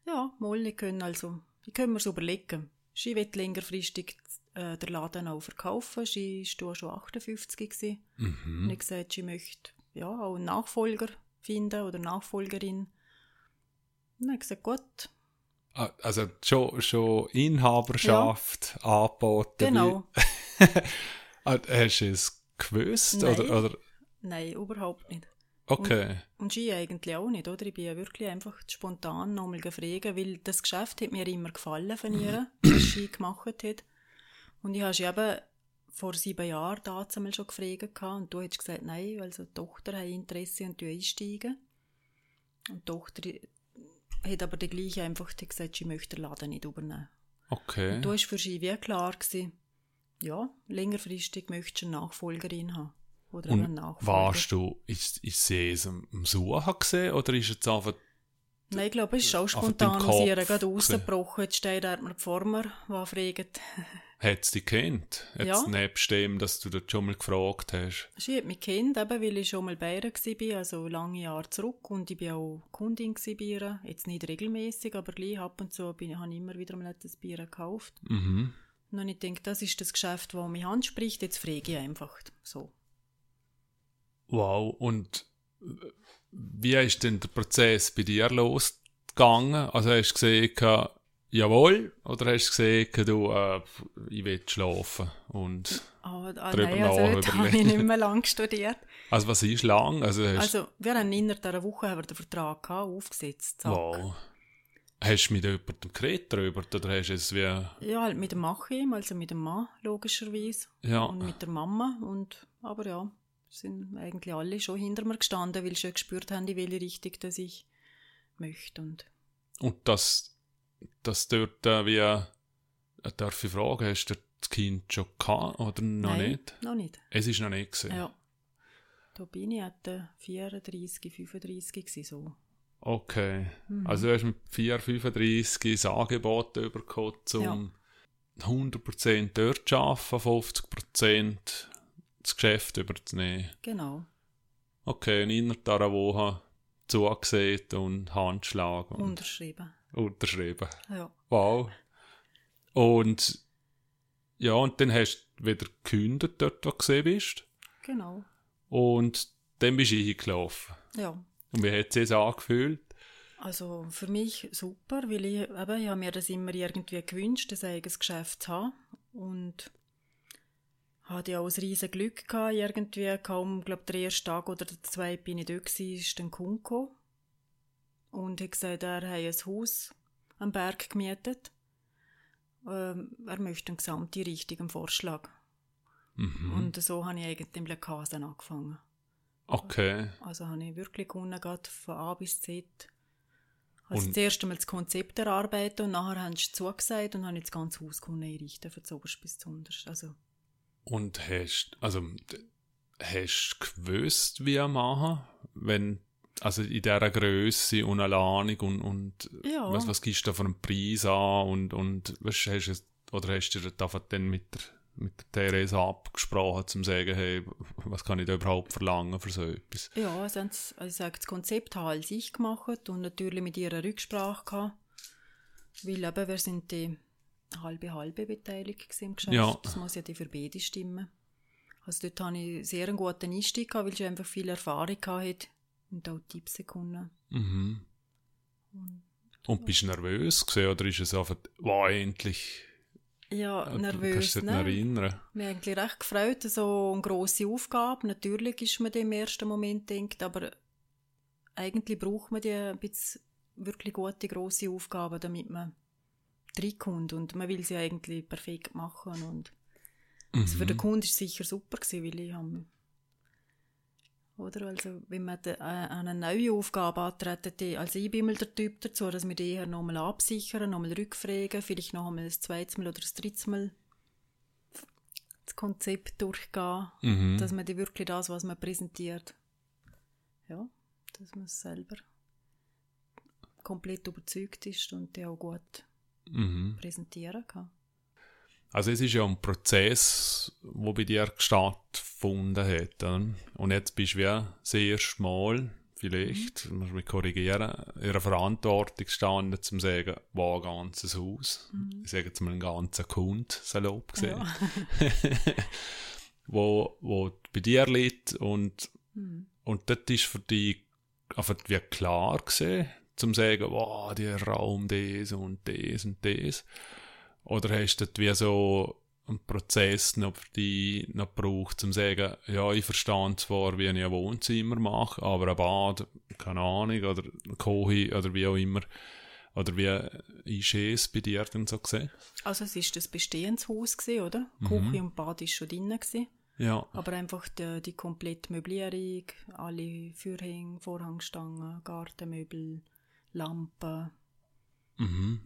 Ja, mal, ich können also, ich können mir überlegen. Sie will längerfristig äh, den Laden auch verkaufen. Sie war schon 58 gewesen. Mhm. Und ich gesagt, sie möchte ja, auch einen Nachfolger finden oder Nachfolgerin. Und dann habe ich gesagt, gut, also schon, schon Inhaberschaft ja. angeboten. Genau. Ah, hast du es gewusst? Nein. Oder, oder? Nein, überhaupt nicht. Okay. Und, und Ski eigentlich auch nicht, oder? Ich bin ja wirklich einfach spontan nochmal gefragt, weil das Geschäft hat mir immer gefallen von ihr, was Ski gemacht hat. Und ich habe sie eben vor sieben Jahren damals schon gefragt und du hast gesagt, nein, also die Tochter hat Interesse und du einsteigen. Und die Tochter hat aber der gleiche einfach gesagt, sie möchte den Laden nicht übernehmen. Okay. Und da war für sie wie klar, gewesen, ja, längerfristig möchtest du eine Nachfolgerin haben. Oder Und einen Nachfolger. Warst du, ist, ist sie es am Suchen gesehen oder ist es einfach Nein, ich glaube, es ist auch spontan aus ihr gerade rausgebrochen. Jetzt steht er mir vor mir, der fragt, Hat es dich kennt? Jetzt Ja. nebst dem, dass du dort schon mal gefragt hast. Sie hat mich kennt, eben, weil ich schon mal bei ihr war, also lange Jahre zurück. Und ich war auch Kundin bei ihr. Jetzt nicht regelmäßig, aber gleich ab und zu bin, habe ich immer wieder mal etwas bei ihr gekauft. Mhm. Und dann ich denke, das ist das Geschäft, das mich anspricht. Jetzt frage ich einfach so. Wow. Und äh, wie ist denn der Prozess bei dir losgegangen? Also hast du gesehen, jawohl, oder hast du gesehen, du, äh, ich will schlafen? Und, Ah, ah, Drüber nein, also dort habe ich nicht mehr lange studiert. also was ist lang? Also, Also, wir haben innerhalb dieser Woche haben wir den Vertrag gehabt, aufgesetzt. Zack. wow. Hast du mit jemandem geredet darüber? Oder hast du es wie, Ja, halt mit dem Machim, also mit dem Mann, logischerweise. ja, Und mit der Mama. Und, aber ja, sind eigentlich alle schon hinter mir gestanden, weil sie schon gespürt haben, in welche Richtung dass ich möchte. Und und das, das dort äh, wie, äh, darf ich fragen, hast du das Kind schon gehabt oder noch Nein, nicht? Noch nicht. Es ist noch nicht gewesen. Ja. Da bin ich etwa 34, 35 gewesen, so. Okay. Mhm. Also du hast mit 4, 35 das Angebot bekommen, um 100% dort zu arbeiten, 50% das Geschäft überzunehmen. Genau. Okay, und innerhalb dieser Woche zugesehen und Handschlag und Unterschrieben. Unterschrieben. Ja. Wow. Und ja, und dann hast du wieder gekündigt dort, wo du gesehen bist. Genau. Und dann bist du eingelaufen. Ja. Und wie hat es sich angefühlt? Also für mich super, weil ich, eben, ich habe mir das immer irgendwie gewünscht, ein eigenes Geschäft zu haben. Und hatte ja auch ein riesen Glück gehabt, irgendwie kaum, glaube der erste Tag oder der zweite bin ich dort gewesen, ist dann Kunde gekommen. Und hat gesagt, er hat ein Haus am Berg gemietet. Ähm, er möchte eine gesamte Richtung, einen Vorschlag. Mhm. Und so habe ich eigentlich im Lekasen angefangen. Okay. Also habe ich wirklich gehabt, von A bis Z. Also Und- das erste Mal das Konzept erarbeiten und nachher haben sie zugesagt und habe ich das ganze Haus einrichten, von zuoberst bis zu unterst. Also, Und hast, also, hast du gewusst, wie er machen? Wenn, also in dieser Größe und Ahnung und, und Ja. was, was gibst du da für einen Preis an und, und was hast du, oder hast du dann mit der, mit der Theresa abgesprochen, um zu sagen, hey, was kann ich da überhaupt verlangen für so etwas? ja, haben sie- also sage, das Konzept habe als ich gemacht und natürlich mit ihrer Rücksprache gehabt. Weil eben, wir sind die halbe halbe beteiligt im Geschäft. Ja. Das muss ja die für beide stimmen. Also dort habe ich sehr einen guten Einstieg gehabt, weil ich einfach viel Erfahrung hatte und auch Tipps konnte. Mhm. Und bist du nervös gewesen, oder ist es einfach, wow, endlich, Ja, äh, nervös. kannst du dich ne? erinnern? Mich eigentlich recht gefreut, so eine grosse Aufgabe. Natürlich ist man dem im ersten Moment denkt, aber eigentlich braucht man die ein bisschen wirklich gute, grosse Aufgaben, damit man reinkommt. Und man will sie eigentlich perfekt machen. Und also für den Kunden war es sicher super, gewesen, weil ich habe oder? Also, wenn man de, äh, eine neue Aufgabe antreten, die, also ich bin mal der Typ dazu, dass wir die eher nochmal absichern, nochmal rückfragen, vielleicht noch einmal ein zweites Mal oder ein drittes Mal das Konzept durchgehen, Mhm. dass man die wirklich das, was man präsentiert, ja, dass man selber komplett überzeugt ist und die auch gut Mhm. präsentieren kann. Also es ist ja ein Prozess, wo bei dir stattgefunden hat. oder? Und jetzt bist du wie das erste Mal, vielleicht, muss mich korrigieren, in einer Verantwortung gestanden, zum zu sagen, wow, ein ganzes Haus. Ich sage jetzt mal einen ganzen Kund, salopp gesehen. Ja. wo, wo bei dir liegt und, Mhm. und das ist für dich einfach wie klar gesehen, zum zu sagen, wow, der Raum, das und das und das. Oder hast du das wie so einen Prozess noch für dich noch gebraucht, um zu sagen, ja, ich verstehe zwar, wie ich ein Wohnzimmer mache, aber ein Bad, keine Ahnung, oder Kohi, oder wie auch immer, oder wie ist es bei dir denn so gesehen? Also es ist das bestehendes Haus gewesen, oder? Mhm. Küche und Bad ist schon drin gewesen. Ja, Aber einfach die, die komplette Möblierung, alle Fürhänge, Vorhangstangen, Gartenmöbel, Lampen, mhm.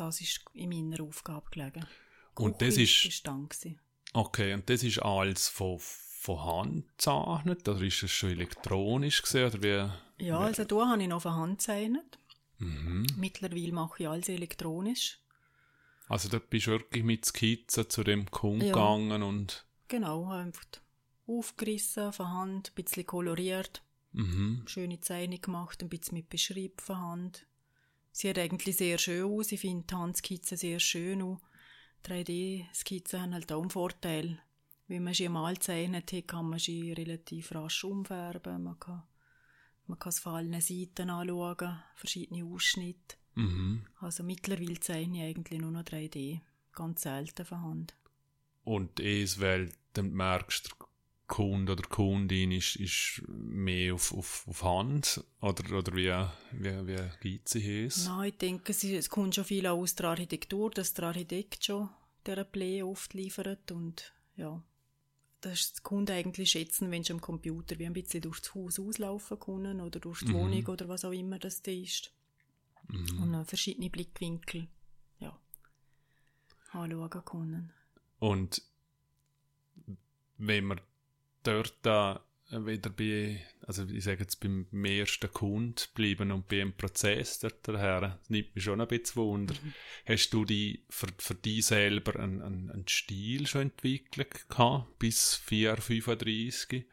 Das ist in meiner Aufgabe gelegen. Und Küche das ist- ist. Okay, und das ist alles von, von Hand gezeichnet, oder ist es schon elektronisch gesehen, oder wie? Ja, also da habe ich noch von Hand gezeichnet. Mhm. Mittlerweile mache ich alles elektronisch. Also da bist du wirklich mit Skizzen zu dem Kunden ja. gegangen und... Genau, einfach aufgerissen von Hand, ein bisschen koloriert, mhm. schöne Zeichnung gemacht, ein bisschen mit Beschrieb von Hand. Sie hat eigentlich sehr schön aus, ich finde die Handskizzen sehr schön auch. 3D-Skizzen haben halt auch einen Vorteil. Wenn man sie mal zeichnet hat, kann man sie relativ rasch umfärben, man kann, man kann es von allen Seiten anschauen, verschiedene Ausschnitte. Mhm. Also mittlerweile zeichne ich eigentlich nur noch 3D, ganz selten von Hand. Und es, weil dann merkst du, Kunde oder Kundin ist, ist mehr auf, auf, auf Hand? Oder, oder wie, wie, wie gibt sie es? Nein, ich denke, es kommt schon viel aus der Architektur, dass der Architekt schon der Play oft liefert und ja, das ist Kunde eigentlich schätzen, wenn sie am Computer wie ein bisschen durchs Haus auslaufen können oder durch die mhm. Wohnung oder was auch immer das ist. Mhm. Und verschiedene Blickwinkel ja, anschauen können. Und wenn man dort da wieder bei, also ich sage jetzt beim ersten Kunden bleiben und beim Prozess dort daher, das nimmt mich schon ein bisschen Wunder. Mhm. Hast du die für, für dich selber einen, einen, einen Stil schon entwickelt gehabt, bis 4, 35,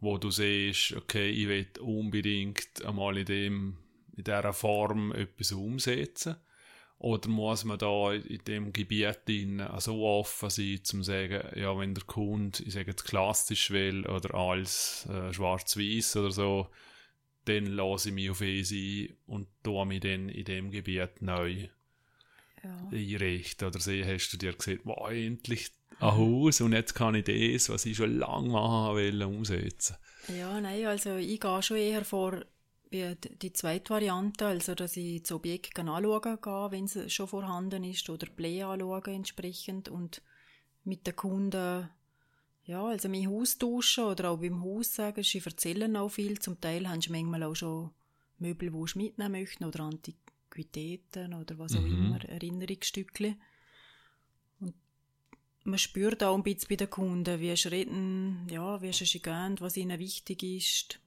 wo du siehst, okay, ich will unbedingt einmal in dem, in dieser Form etwas umsetzen? Oder muss man da in dem Gebiet so offen sein, zum zu sagen, ja, wenn der Kunde, ich sage jetzt klassisch will oder als äh, schwarz-weiß oder so, dann lasse ich mich auf ihn und tue mich dann in dem Gebiet neu ja. einrichten. Oder so hast du dir gesagt, wow, endlich ein Haus und jetzt kann ich das, was ich schon lange machen will, umsetzen. Ja, nein, also ich gehe schon eher vor wie die zweite Variante, also dass ich das Objekt anschauen gehe, wenn es schon vorhanden ist, oder Play anschauen entsprechend und mit den Kunden ja, also mein Haus tauschen oder auch beim Haus sagen, sie erzählen auch viel. Zum Teil haben sie manchmal auch schon Möbel, die sie mitnehmen möchten oder Antiquitäten oder was auch mhm. immer, Erinnerungsstücke. Und man spürt auch ein bisschen bei den Kunden, wie sie reden, ja, wie sie gehen, was ihnen wichtig ist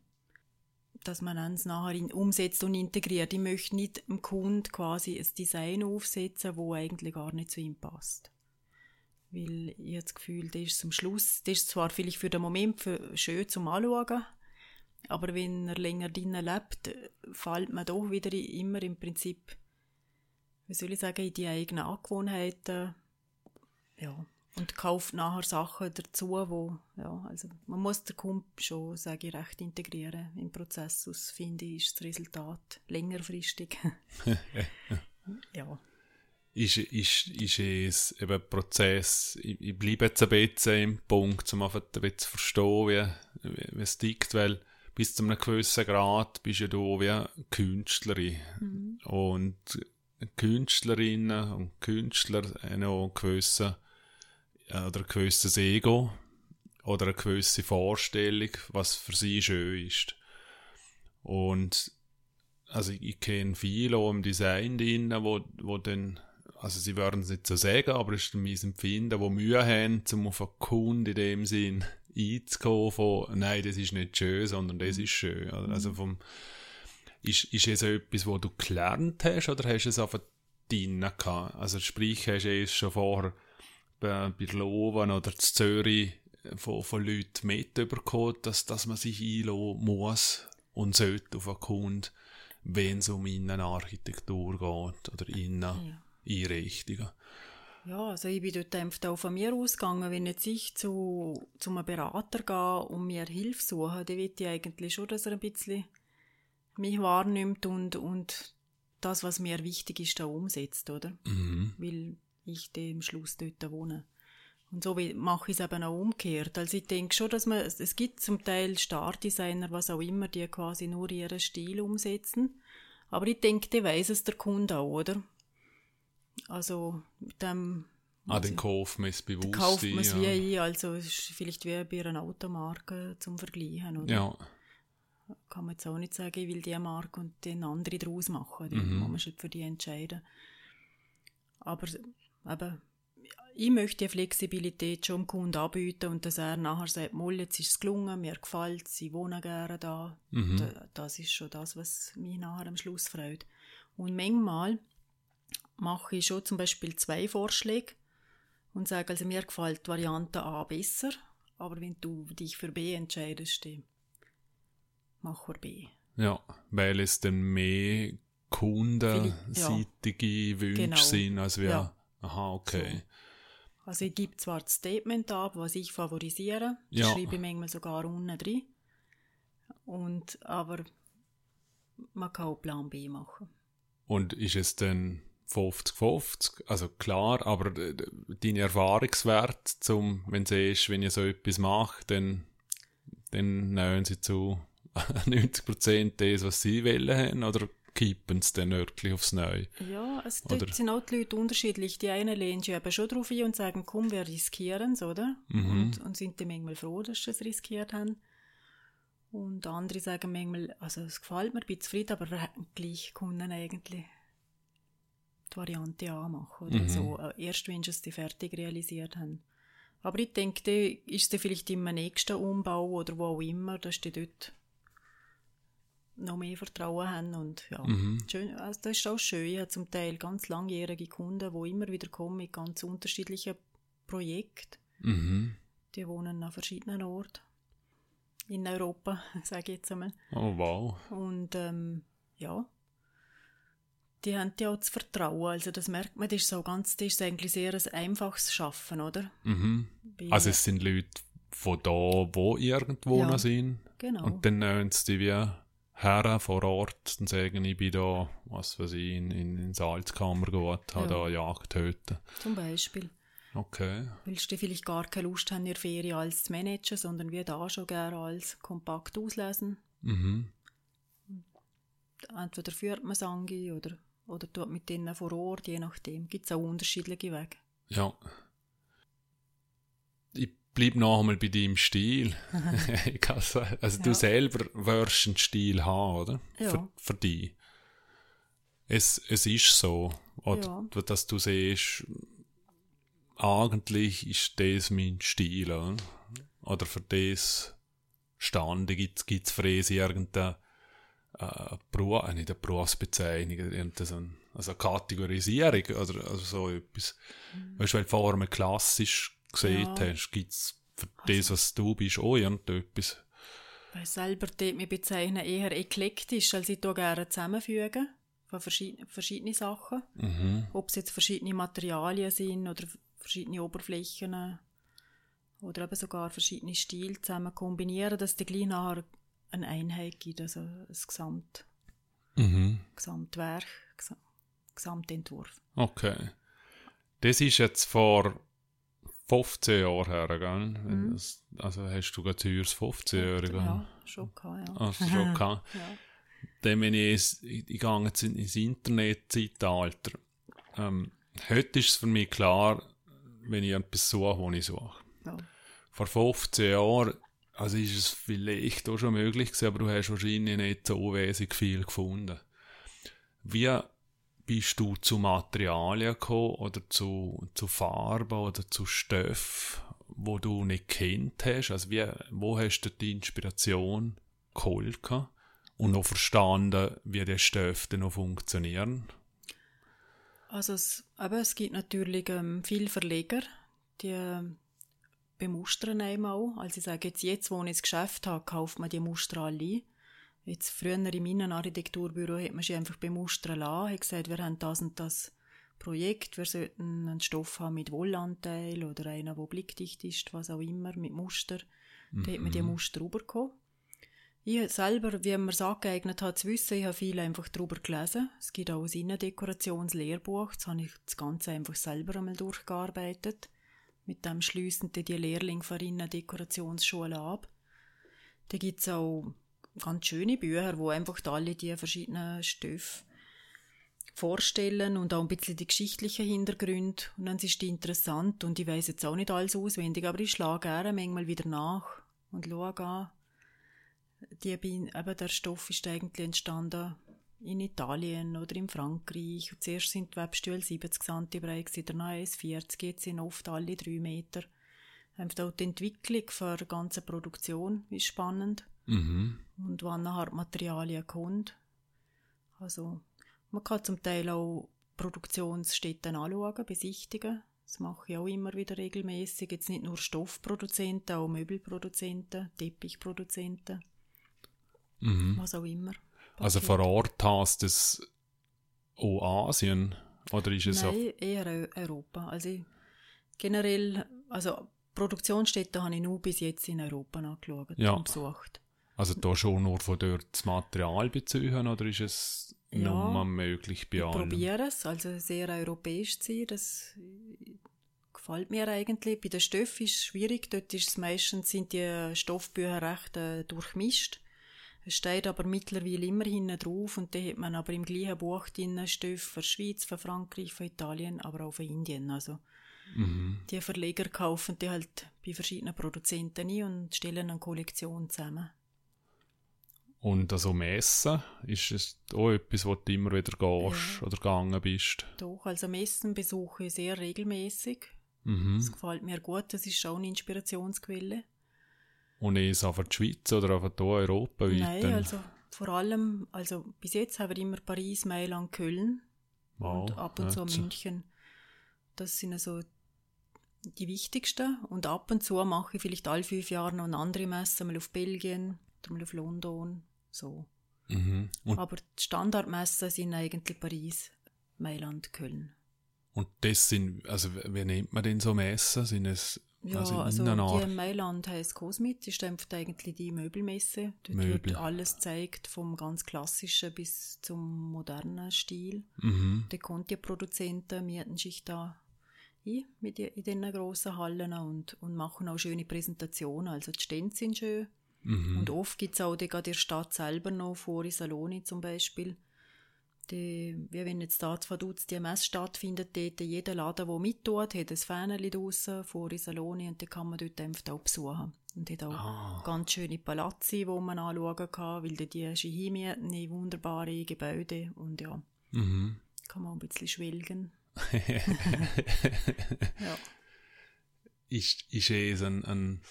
dass man es nachher umsetzt und integriert. Ich möchte nicht dem Kunden quasi ein Design aufsetzen, wo eigentlich gar nicht zu ihm passt. Weil ich habe das Gefühl, das ist zum Schluss, das ist zwar vielleicht für den Moment für, schön zum Anschauen, aber wenn er länger drinnen lebt, fällt man doch wieder immer im Prinzip, wie soll ich sagen, in die eigenen Angewohnheiten, ja, und kauft nachher Sachen dazu, wo, ja, also man muss den Kunden schon, sage ich, recht integrieren im Prozess, sonst finde ich, ist das Resultat längerfristig. ja. Ist, ist, ist es eben ein Prozess, ich, ich bleibe jetzt ein bisschen im Punkt, um einfach ein bisschen zu verstehen, wie, wie, wie es tickt, weil bis zu einem gewissen Grad bist ja du wie Künstlerin. Mhm. Und Künstlerinnen und Künstler haben auch einen gewissen oder ein gewisses Ego oder eine gewisse Vorstellung, was für sie schön ist. Und also ich, ich kenne viele auch im Design drin, wo, wo dann, also sie würden es nicht so sagen, aber es ist mein Empfinden, wo Mühe haben, um auf einen Kunden in dem Sinn einzukommen von, nein, das ist nicht schön, sondern das ist schön. Also mhm. vom, ist, ist es etwas, wo du gelernt hast oder hast du es einfach drin gehabt? Also sprich, hast du es schon vorher bei, Loven oder in Zürich von, von Leuten mitbekommen, dass, dass man sich einlassen muss und sollte auf einen Kunden, wenn es um Innenarchitektur geht oder Inneneinrichtungen. Ja, also ich bin dort einfach auch von mir ausgegangen, wenn jetzt ich zu, zu einem Berater gehe und mir Hilfe suche, dann will ich eigentlich schon, dass er ein bisschen mich wahrnimmt und, und das, was mir wichtig ist, da umsetzt, oder? Mhm. Weil ich dem Schluss dort wohne. Und so mache ich es eben auch umgekehrt. Also ich denke schon, dass man, es gibt zum Teil Startdesigner, was auch immer, die quasi nur ihren Stil umsetzen. Aber ich denke, die weiß es der Kunde auch, oder? Also, mit dem... Ah, den kauft man es bewusst kauft man es ja. wie ein, also ist vielleicht wie bei einer Automarke zum Vergleichen, oder? Ja. Kann man jetzt auch nicht sagen, ich will die Marke und den andere draus machen. Die mhm. muss man schon für die entscheiden. Aber eben, ich möchte die Flexibilität schon dem Kunden anbieten und dass er nachher sagt, Moll, jetzt ist es gelungen, mir gefällt es, ich wohne gerne da. Mhm. Das ist schon das, was mich nachher am Schluss freut. Und manchmal mache ich schon zum Beispiel zwei Vorschläge und sage, also mir gefällt Variante A besser, aber wenn du dich für B entscheidest, dann mach wir B. Ja, weil es dann mehr kundenseitige ja. Wünsche genau. sind, als wir. Ja. Aha, okay. So. Also ich gebe zwar das Statement ab, was ich favorisiere, ja. schreibe ich manchmal sogar unten drin, und, aber man kann auch Plan B machen. Und ist es dann 50-50? Also klar, aber dein Erfahrungswert, zum, wenn du siehst, wenn ihr so etwas macht, dann, dann nehmen sie zu 90% das, was sie wollen oder kippen sie dann wirklich aufs Neue? Ja, es oder? sind auch die Leute unterschiedlich. Die einen lehnen sich eben schon drauf ein und sagen, komm, wir riskieren es, oder? Mhm. Und, und sind dann manchmal froh, dass sie es riskiert haben. Und andere sagen manchmal, also es gefällt mir, bin zufrieden, aber wir hätten gleich Kunden eigentlich die Variante A machen oder mhm. so. Äh, erst wenn sie es fertig realisiert haben. Aber ich denke, ist es vielleicht im nächsten Umbau oder wo auch immer, dass die dort noch mehr Vertrauen haben und ja, mhm. schön, also das ist auch schön. Ich habe zum Teil ganz langjährige Kunden, die immer wieder kommen mit ganz unterschiedlichen Projekten. Mhm. Die wohnen an verschiedenen Orten in Europa, sage ich jetzt einmal. Oh, wow. Und ähm, ja, die haben ja auch das Vertrauen. Also das merkt man, das ist so ganz, das ist eigentlich sehr ein einfaches Schaffen, oder? Mhm. Also es sind Leute von da, wo irgendwo ja, sind. Genau. Und dann nehmen sie die wie her vor Ort und sagen, ich bin da, was weiß ich, in, in, in Salzkammer gut, habe ja. da Jagd töten. Zum Beispiel. Okay. Weil sie vielleicht gar keine Lust haben, ihre Ferien als zu managen, sondern wir da schon gerne als kompakt auslesen. Mhm. Entweder führt man es oder, oder tut mit denen vor Ort, je nachdem. Gibt es auch unterschiedliche Wege. Ja. Ich bleibe noch einmal bei deinem Stil. also ja. du selber wirst einen Stil haben, oder? Ja. Für, für dich. Es, es ist so. Oder, ja. dass du siehst, eigentlich ist das mein Stil, oder? Oder für das Stande gibt es für das irgendeine äh, Beruf, äh, nicht eine Berufsbezeichnung, irgendeine also eine Kategorisierung oder also so etwas. Mhm. Weißt du, weil vorher klassisch gesehen ja. hast, gibt es für also. das, was du bist, auch irgendetwas. Weil selber dort mich bezeichnen eher eklektisch, als ich gerne zusammenfüge von verschiedenen, verschiedenen Sachen. Mhm. Ob es jetzt verschiedene Materialien sind oder verschiedene Oberflächen oder eben sogar verschiedene Stile zusammen kombinieren, dass die gleich nachher eine Einheit gibt, also ein Gesamt, mhm. Gesamtwerk, Gesamtentwurf. Okay. Das ist jetzt vor 15 Jahren her, gell? Mhm. Also hast du gerade teures 15-Jährige? Ja, schon gehabt, ja. Also schon gehabt. ja. Dann bin ich, ich gehe jetzt ins Internet-Zeitalter. Ähm, heute ist es für mich klar, wenn ich etwas suche, was ich suche. Ja. Vor 15 Jahren, also ist es vielleicht auch schon möglich gewesen, aber du hast wahrscheinlich nicht so wesentlich viel gefunden. Wie bist du zu Materialien gekommen oder zu, zu Farben oder zu Stoffen, wo du nicht kennt hast? Also wie, wo hast du die Inspiration geholt und noch verstanden, wie die Stoffe noch funktionieren? Also es, aber es gibt natürlich ähm, viele Verleger, die äh, bemustern einem auch. Also ich sage jetzt, jetzt, wo ich das Geschäft habe, kauft man die Muster alle. Jetzt früher in meinem Architekturbüro hat man sie einfach bemustern lassen, hat gesagt, wir haben das und das Projekt, wir sollten einen Stoff haben mit Wollanteil oder einen, der blickdicht ist, was auch immer, mit Muster. Mhm. Da hat man die mhm. Muster rübergekommen. Ich selber, wie man es angeeignet hat zu wissen, ich habe viel einfach darüber gelesen. Es gibt auch ein Innendekorationslehrbuch, das habe ich das Ganze einfach selber einmal durchgearbeitet. Mit dem schliessen die Lehrlinge von Innendekorationsschule ab. Da gibt es auch ganz schöne Bücher, wo einfach alle die verschiedenen Stoffe vorstellen und auch ein bisschen die geschichtlichen Hintergründe. Und dann ist die interessant und ich weiß jetzt auch nicht alles auswendig, aber ich schlage gerne manchmal wieder nach und schaue an, die, der Stoff ist eigentlich entstanden in Italien oder in Frankreich. Zuerst sind die Webstühle 70 cm breit, danach 1,40 jetzt sind oft alle 3 Meter. Einfach auch die Entwicklung für die ganze Produktion ist spannend. Mhm. Und wann nachher Materialien kommen. Also, man kann zum Teil auch Produktionsstätten anschauen, besichtigen. Das mache ich auch immer wieder regelmäßig. Jetzt nicht nur Stoffproduzenten, auch Möbelproduzenten, Teppichproduzenten, mhm. was auch immer. Also vor Ort hast du es auch Asien oder ist es Nein, eher Europa. Also generell, also Produktionsstätten habe ich nur bis jetzt in Europa angeschaut ja. und besucht. Also da schon nur von dort das Material beziehen oder ist es ja, nur möglich bei allen? Ich probiere es, also sehr europäisch zu sein, das gefällt mir eigentlich. Bei den Stoffen ist es schwierig, dort ist es meistens, sind die Stoffbücher recht äh, durchmischt. Es steht aber mittlerweile immer hinten drauf und da hat man aber im gleichen Buch drin Stoffe für Schweiz, für Frankreich, für Italien, aber auch für Indien. Also mhm. die Verleger kaufen die halt bei verschiedenen Produzenten ein und stellen eine Kollektion zusammen. Und also Messen, ist es auch etwas, wo du immer wieder gehst ja. oder gegangen bist? Doch, also Messen besuche ich sehr regelmäßig. Mhm. Das gefällt mir gut, das ist auch eine Inspirationsquelle. Und ist es einfach die Schweiz oder einfach hier Europa weit? Nein, also vor allem, also bis jetzt haben wir immer Paris, Mailand, Köln wow, und ab und zu München. Das sind also die wichtigsten. Und ab und zu mache ich vielleicht alle fünf Jahre noch eine andere Messe, mal auf Belgien, mal auf London so. Mhm. Aber die Standardmessen sind eigentlich Paris, Mailand, Köln. Und das sind, also wie nennt man denn so Messen? Sind es ja, also, also die in Mailand heisst Cosmit, ist einfach eigentlich die Möbelmesse. Dort Möbel. wird alles gezeigt, vom ganz klassischen bis zum modernen Stil. Mhm. Die Conti-Produzenten mieten sich da ein mit in diesen grossen Hallen und, und machen auch schöne Präsentationen. Also die Stände sind schön. Mhm. Und oft gibt es auch die, in der Stadt selber noch, vor in Saloni zum Beispiel, die, wie wenn jetzt da von Dutz die MS stattfindet, dort jeder Laden, der mittut, hat ein Fähnchen draussen vor in Saloni und dann kann man dort einfach auch besuchen. Und hat auch ah. ganz schöne Palazzi, wo man anschauen kann, weil die Schihimieten in wunderbare Gebäude und ja, mhm. kann man ein bisschen schwelgen. ja. Ist, ist es ein, ein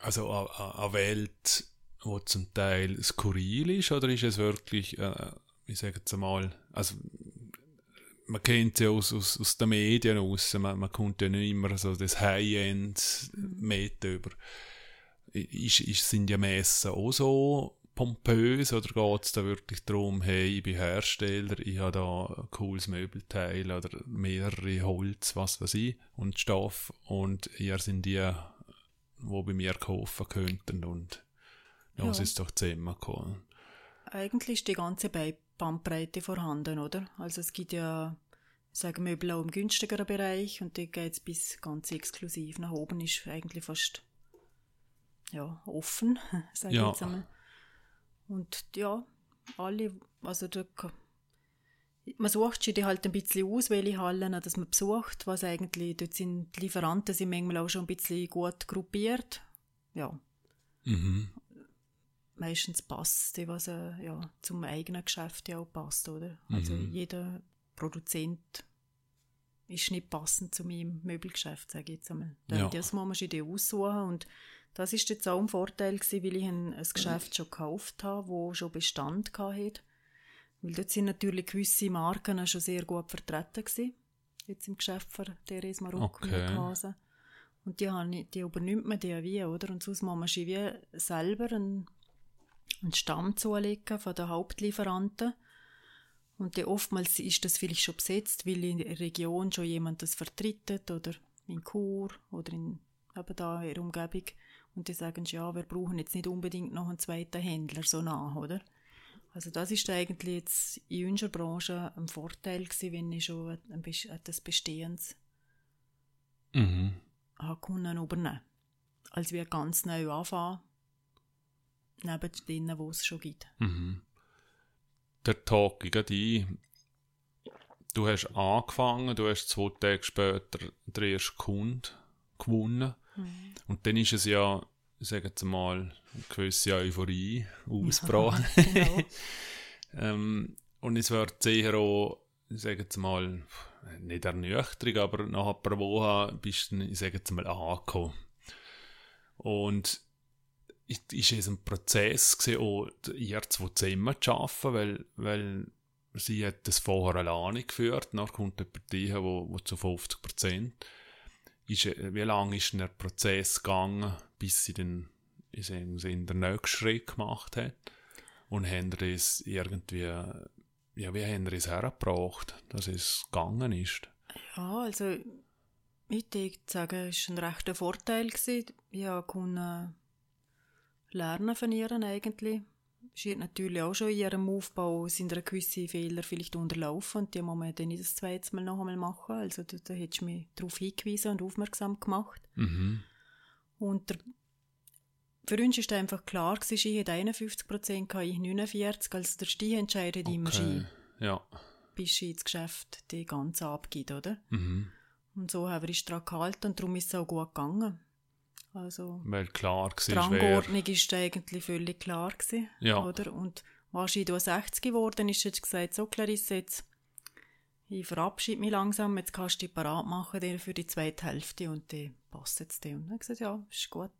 also eine Welt, die zum Teil skurril ist, oder ist es wirklich, äh, ich sage jetzt einmal, also man kennt es ja aus, aus, aus den Medien aus, man, man kommt ja nicht immer so das High-End mit über. Ist, ist, sind die Messen auch so pompös oder geht es da wirklich darum, hey, ich bin Hersteller, ich habe da ein cooles Möbelteil oder mehrere Holz, was weiß ich, und Stoff und ihr sind die die bei mir kaufen könnten und ja, ja. es ist doch zusammengekommen. Eigentlich ist die ganze Bandbreite vorhanden, oder? Also es gibt ja sagen Möbel auch im günstigeren Bereich und da geht es bis ganz exklusiv nach oben, ist eigentlich fast ja, offen, sage ja. ich jetzt einmal. Und ja, alle, also da man sucht sich halt ein bisschen aus, welche Hallen dass man besucht, was eigentlich, dort sind die Lieferanten sind manchmal auch schon ein bisschen gut gruppiert. Ja. Mhm. Meistens passt es, was äh, ja, zum eigenen Geschäft ja auch passt, oder? Also mhm. jeder Produzent ist nicht passend zu meinem Möbelgeschäft, sage ich jetzt einmal. Ja. Das muss man sich aussuchen und das ist jetzt auch ein Vorteil gewesen, weil ich ein, ein Geschäft schon gekauft habe, wo schon Bestand hatte weil dort sind natürlich gewisse Marken schon sehr gut vertreten gewesen. Jetzt im Geschäft von Therese Marokko okay. Und die, habe die übernimmt man die wie, oder? Und sonst muss man sich wie selber einen, einen Stamm zulegen von den Hauptlieferanten. Und die oftmals ist das vielleicht schon besetzt, weil in der Region schon jemand das vertritt oder in Chur oder in eben da in der Umgebung. Und die sagen, ja, wir brauchen jetzt nicht unbedingt noch einen zweiten Händler so nah, oder? Also das ist eigentlich jetzt in unserer Branche ein Vorteil gewesen, wenn ich schon etwas Bestehendes mhm. können übernehmen Als wir ganz neu anfangen, neben denen, wo es schon gibt. Mhm. Der Tag ein. Du hast angefangen, du hast zwei Tage später den ersten Kunden gewonnen. Mhm. Und dann ist es ja ich sage jetzt mal, eine gewisse Euphorie ausgebrochen. Ja, genau. ähm, und es wird sicher auch, ich sage jetzt mal, nicht ernüchternd, aber nach ein paar Wochen bist du, ich sage jetzt mal, angekommen. Und ist es ein Prozess gewesen, auch ihr zwei zusammen zu arbeiten, weil, weil sie hat das vorher alleine geführt, dann kommt eine Partei, wo, wo zu 50 Prozent. Wie lange ist denn der Prozess gegangen, bis sie dann ist den nächsten Schritt gemacht hat? Und haben das irgendwie, ja, wie haben sie es hergebracht, dass es gegangen ist? Ja, also ich würde sagen, es war ein rechter Vorteil. Gewesen. Ich konnte lernen von ihr eigentlich. Sie hat natürlich auch schon in ihrem Aufbau sind gewisse Fehler vielleicht unterlaufen und die muss man dann nicht das zweite Mal noch einmal machen. Also da, da hättest du mich darauf hingewiesen und aufmerksam gemacht. Mhm. Und der, für uns war einfach klar, gewesen, sie hat 51 Prozent, ich 49, also der Stich entscheidet okay. immer sie. Ja. Bis ins Geschäft die ganze abgibt, oder? Mhm. Und so haben wir uns daran gehalten und darum ist es auch gut gegangen. Also, Weil klar war, Die Rangordnung war eigentlich völlig klar. Gewesen, ja. Oder? Und als ich 60 geworden ist, hat sie gesagt, so Clarisse, jetzt, ich verabschiede mich langsam, jetzt kannst du dich parat machen für die zweite Hälfte und die passt jetzt dir. Und dann habe ich gesagt, ja, ist gut.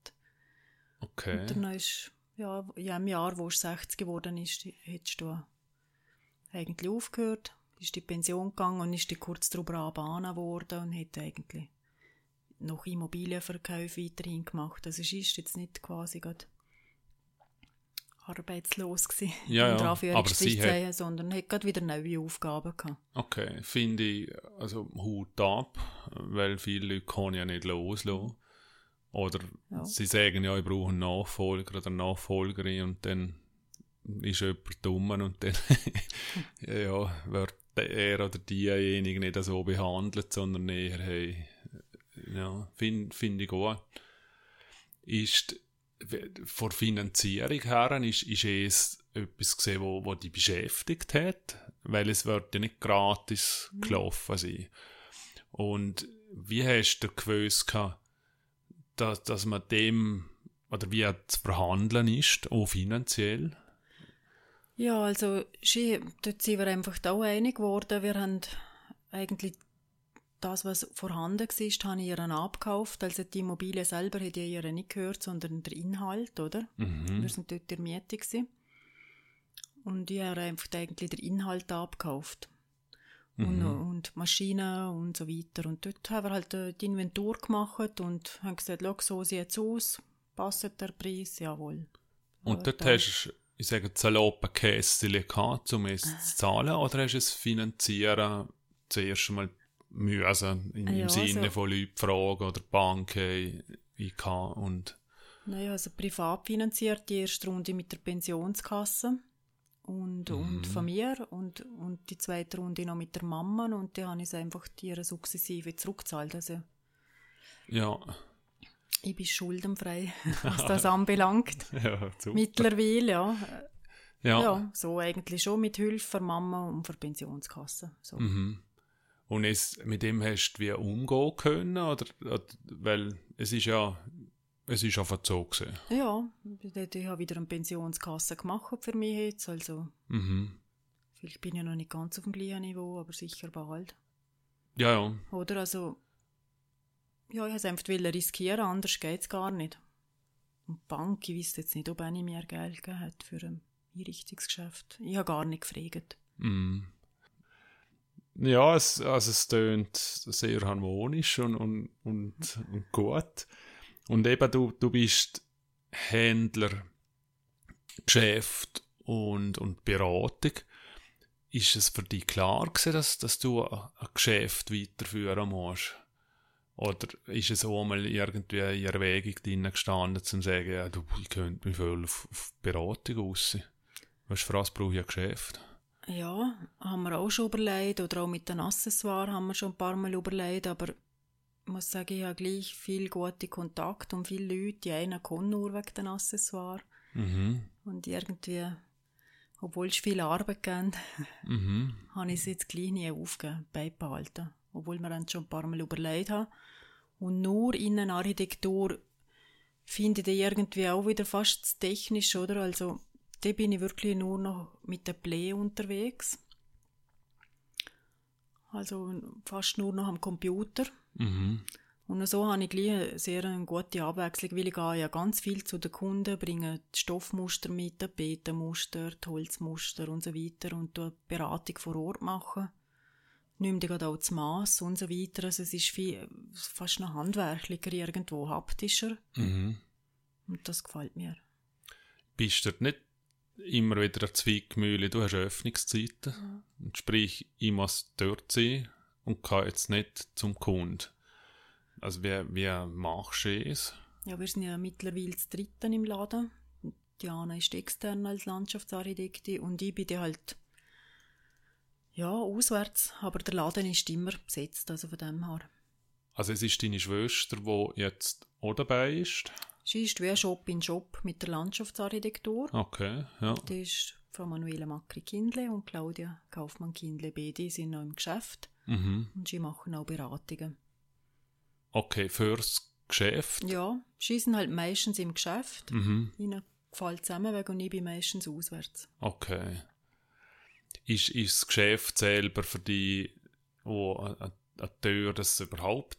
Okay. Und dann ist, ja, in einem Jahr, wo es 60 geworden ist, hättest du eigentlich aufgehört, ist die Pension gegangen und ist die kurz darüber anbahnen worden und hätte eigentlich noch Immobilienverkäufe weiterhin gemacht. Also es ist jetzt nicht quasi gerade arbeitslos gewesen, ja, ja. aber sie hat, sondern hat gerade wieder neue Aufgaben gehabt. Okay, finde ich, also Hut ab, weil viele Leute können ja nicht loslassen. Oder ja. sie sagen ja, ich brauche einen Nachfolger oder eine Nachfolgerin und dann ist jemand dumm und dann ja, wird er oder diejenige nicht so behandelt, sondern eher, hey, ja, finde find ich gut. Ist vor Finanzierung her ist, ist es etwas gesehen, wo, wo die beschäftigt hat, weil es wird ja nicht gratis mhm. gelaufen sein. Und wie hast du gewusst, dass, dass man dem, oder wie zu verhandeln ist, auch finanziell? Ja, also dort sind wir einfach auch einig geworden. Wir haben eigentlich das, was vorhanden war, habe ich ihr abgekauft. Also die Immobilie selber hätte ich ihr nicht gehört, sondern der Inhalt, oder? Mhm. Wir sind dort der Miete gewesen. Und ich habe einfach eigentlich den Inhalt abgekauft. Und, mhm. und Maschinen und so weiter. Und dort haben wir halt äh, die Inventur gemacht und haben gesagt, schau, so sieht es aus, passt der Preis, jawohl. Und dort hast du, ich sage, saloppe Kästchen gehabt, um es zu zahlen, oder hast du es finanzieren zuerst einmal müssen, im, ja, Sinne also, von Leuten fragen oder Banken IK und... Naja, also privat finanziert die erste Runde mit der Pensionskasse und, mhm. und von mir und, und die zweite Runde noch mit der Mama und die habe ich einfach die sukzessive zurückgezahlt. Also, ja. Ich bin schuldenfrei, was das anbelangt. ja, super. Mittlerweile, ja. ja. Ja, so eigentlich schon mit Hilfe von Mama und von Pensionskasse. So. Mhm. Und es, mit dem hast du wie umgehen können? Oder, oder, weil es ist ja, es ist so gewesen. Ja, ich habe wieder eine Pensionskasse gemacht für mich jetzt, also. Mhm. Vielleicht bin ich noch nicht ganz auf dem gleichen Niveau, aber sicher bald. Ja, ja. Oder, also, ja, ich wollte es einfach riskieren, anders geht es gar nicht. Und die Bank, ich wüsste jetzt nicht, ob eine mehr Geld gegeben hat für ein Einrichtungsgeschäft. Ich habe gar nicht gefragt. Mhm. Ja, es, also es tönt sehr harmonisch und, und, und, und gut. Und eben, du, du bist Händler, Geschäft und, und Beratung. Ist es für dich klar gewesen, dass, dass du ein Geschäft weiterführen musst? Oder ist es auch mal irgendwie in Erwägung drin gestanden, zu sagen, ja, du, ich könnte mich voll auf, auf Beratung? Weißt du, für was brauche ich ein Geschäft? Ja, haben wir auch schon überlegt. Oder auch mit den Accessoires haben wir schon ein paar Mal überlegt. Aber ich muss sagen, ich habe gleich viel gute Kontakt und viele Leute, die einen kommen nur wegen den Accessoires. Mhm. Und irgendwie, obwohl es viel Arbeit gibt, mhm. habe ich es jetzt gleich nie aufgegeben, beibehalten. Obwohl wir uns schon ein paar Mal überlegt haben. Und nur Innenarchitektur finde ich irgendwie auch wieder fast technisch, oder? Also, da bin ich wirklich nur noch mit der Play unterwegs. Also fast nur noch am Computer. Mhm. Und so habe ich gleich eine sehr eine gute Abwechslung, weil ich gehe ja ganz viel zu den Kunden, bringe die Stoffmuster mit, die Betenmuster, die Holzmuster und so weiter und die Beratung vor Ort machen. Nimm dir auch das Maß und so weiter. Also es ist viel, fast noch handwerklicher irgendwo, haptischer. Mhm. Und das gefällt mir. Bist du nicht immer wieder eine Zwickmühle, du hast Öffnungszeiten. Ja. Und sprich, ich muss dort sein und kann jetzt nicht zum Kunden. Also wie, wie machst du es? Ja, wir sind ja mittlerweile das Dritten im Laden. Diana ist extern als Landschaftsarchitektin und ich bin halt ja, auswärts, aber der Laden ist immer besetzt, also von dem her. Also es ist deine Schwester, die jetzt auch dabei ist? Sie ist wie Shop in Shop mit der Landschaftsarchitektur. Okay, ja. Die ist Frau Manuela Macri-Kindle und Claudia Kaufmann-Kindle. Beide sind noch im Geschäft Mhm. und sie machen auch Beratungen. Okay, fürs Geschäft? Ja, sie sind halt meistens im Geschäft. Mhm. Ihnen gefällt zusammenweg und ich bin meistens auswärts. Okay. Ist, ist das Geschäft selber für die, wo eine Tür, dass überhaupt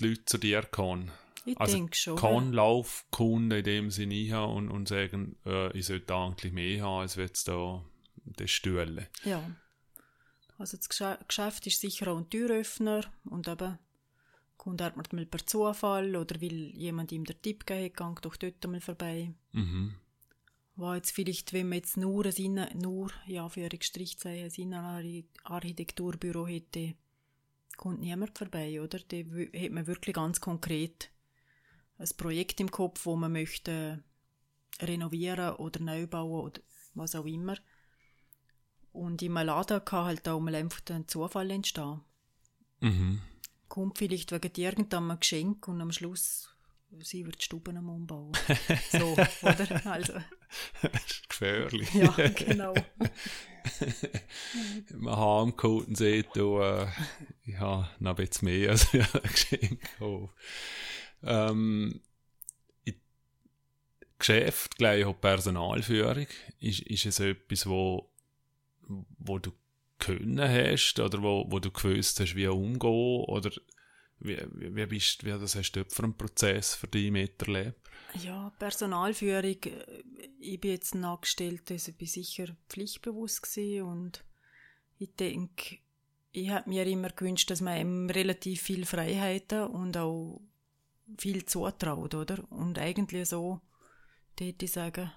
die Leute zu dir kommen? Ich Also denke schon. Kann Laufkunden in dem Sinne ich habe und, und sagen, äh, ich sollte eigentlich mehr haben, als jetzt da die Stühle. Ja. Also das Geschäft ist sicher auch ein Türöffner und eben kommt jemand mal per Zufall oder weil jemand ihm den Tipp gegeben hat, geht doch dort mal vorbei. Mhm. War jetzt vielleicht, wenn man jetzt nur ein nur, ja, für Strichzeichen, ein Innenarchitekturbüro hätte, kommt niemand vorbei, oder? Da hat man wirklich ganz konkret ein Projekt im Kopf, wo man möchte renovieren oder neu bauen oder was auch immer. Und im Laden kann halt auch mal einfach ein Zufall entstehen. Mhm. Kommt vielleicht wegen irgendeinem Geschenk und am Schluss sie wird die Stuben am Umbauen. so, oder? Also, das ist gefährlich. ja, genau. Man Heimkunden sieht, du, äh, ich habe noch ein bisschen mehr als ich ein Geschenk gekauft. Ähm, Geschäft, gleich auch Personalführung, ist, ist es etwas, wo, wo du können hast oder wo, wo du gewusst hast, wie umgehen oder wie, wie, bist, wie das hast du für einen Prozess für dich miterlebt? Ja, Personalführung, äh, ich bin jetzt ein Angestellter, also bin sicher pflichtbewusst gewesen und ich denke, ich habe mir immer gewünscht, dass man ihm relativ viel Freiheiten und auch viel zutraut, oder? Und eigentlich so, würde ich sagen,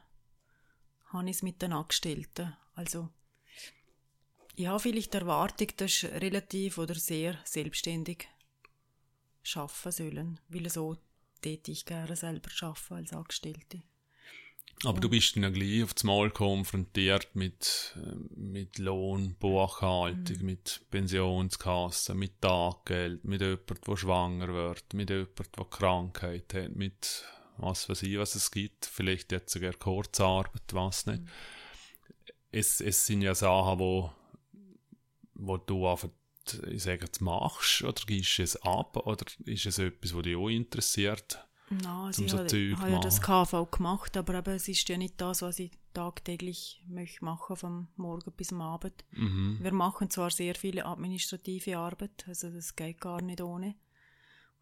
habe ich es mit den Angestellten. Also, ich habe vielleicht die Erwartung, dass sie relativ oder sehr selbstständig schaffen sollen, weil so täte ich gerne selber arbeiten als Angestellte. Aber du bist dann ja gleich auf das Mal konfrontiert mit, äh, mit Lohn, Buchhaltung, mit Pensionskasse, mit Taggeld, mit jemandem, der schwanger wird, mit jemandem, der Krankheit hat, mit was weiß ich, was es gibt, vielleicht jetzt sogar Kurzarbeit, was nicht. Es, es sind ja Sachen, wo, wo du einfach, ich sage jetzt, machst, oder gibst du es ab, oder ist es etwas, was dich auch interessiert? Nein, also Zum ich so habe, Zeug habe ja das. KV gemacht, aber eben, es ist ja nicht das, was ich tagtäglich möchte machen, vom Morgen bis am Abend. Mhm. Wir machen zwar sehr viele administrative Arbeit, also das geht gar nicht ohne.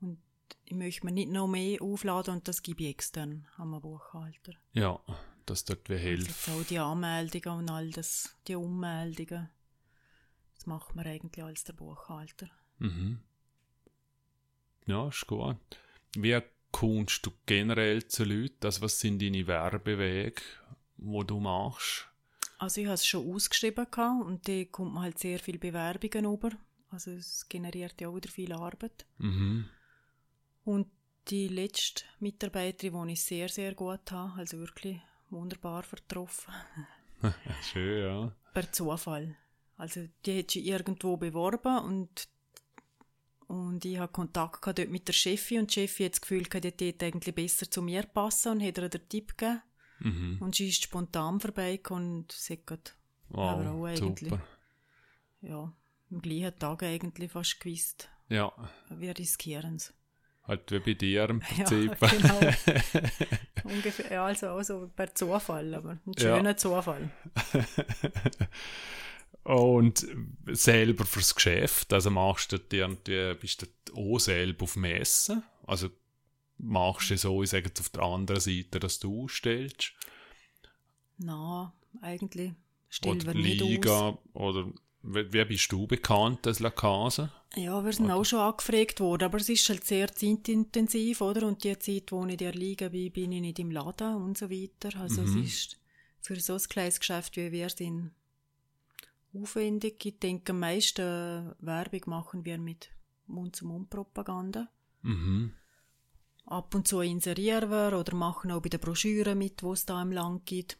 Und ich möchte mir nicht noch mehr aufladen und das gebe ich extern am Buchhalter. Ja, das dort wie Also hilft. jetzt auch die Anmeldungen und all das, die Ummeldungen, das macht man eigentlich als der Buchhalter. Mhm. Ja, ist gut. Wie kommst du generell zu Leuten? Also was sind deine Werbewege, wo du machst? Also ich habe es schon ausgeschrieben und da kommt man halt sehr viele Bewerbungen über. Also es generiert ja auch wieder viel Arbeit. Mhm. Und die letzte Mitarbeiterin, die ich sehr, sehr gut habe, also wirklich wunderbar vertroffen, Schön, ja. per Zufall. Also die hat sich irgendwo beworben und, und ich habe Kontakt gehabt dort mit der Chefin und die Chefin hat das Gefühl gehabt, die hätte eigentlich besser zu mir passen und hat ihr den Tipp gegeben. Mhm. Und sie ist spontan vorbeigekommen und sagt gerade, aber auch Wow, eigentlich. super. ja, am gleichen Tag eigentlich fast gewusst, Ja, wir riskieren es. halt wie bei dir im Ja, Prinzip. genau. Ungefähr, ja, also, also per Zufall, aber ein Ja. schöner Zufall. Und selber fürs Geschäft, also machst du irgendwie, bist du auch selber auf Messen? Also machst du so, ich sage jetzt auf der anderen Seite, dass du ausstellst? Nein, eigentlich stellen oder wir nicht Liga, aus. Oder wer bist du bekannt als La Casa? Ja, wir sind oder? auch schon angefragt worden, aber es ist halt sehr zeitintensiv, oder? Und die Zeit, wo ich in der Liga bin, bin ich nicht im Laden und so weiter. Also mhm. es ist für so ein kleines Geschäft, wie wir sind, aufwendig. Ich denke, am meisten Werbung machen wir mit Mund-zu-Mund-Propaganda. Mhm. Ab und zu inserieren wir oder machen auch bei den Broschüren mit, wo es da im Land gibt.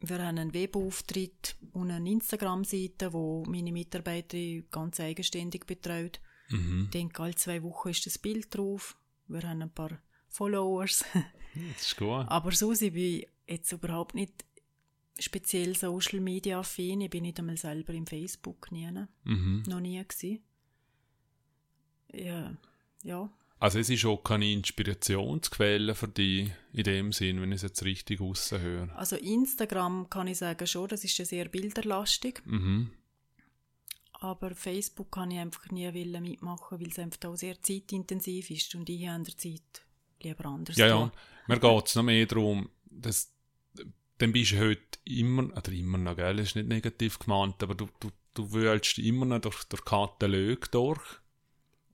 Wir haben einen Webauftritt und eine Instagram-Seite, wo meine Mitarbeiter ganz eigenständig betreut. Mhm. Ich denke, alle zwei Wochen ist das Bild drauf. Wir haben ein paar Followers. Das ist gut. Aber so sind wir jetzt überhaupt nicht speziell Social Media affin. Ich bin nicht einmal selber im Facebook nie. Mhm. Noch nie gewesen. Ja, ja. Also es ist auch keine Inspirationsquelle für dich in dem Sinn, wenn ich es jetzt richtig raushöre. Also Instagram kann ich sagen schon, das ist ja sehr bilderlastig. Mhm. Aber Facebook kann ich einfach nie mitmachen, weil es einfach auch sehr zeitintensiv ist und ich habe an der Zeit lieber anders. Ja, ja. Mir geht es noch mehr darum, dass dann bist du heute immer, oder immer noch, gell, ist nicht negativ gemeint, aber du, du, du willst immer noch durch, durch Katalog durch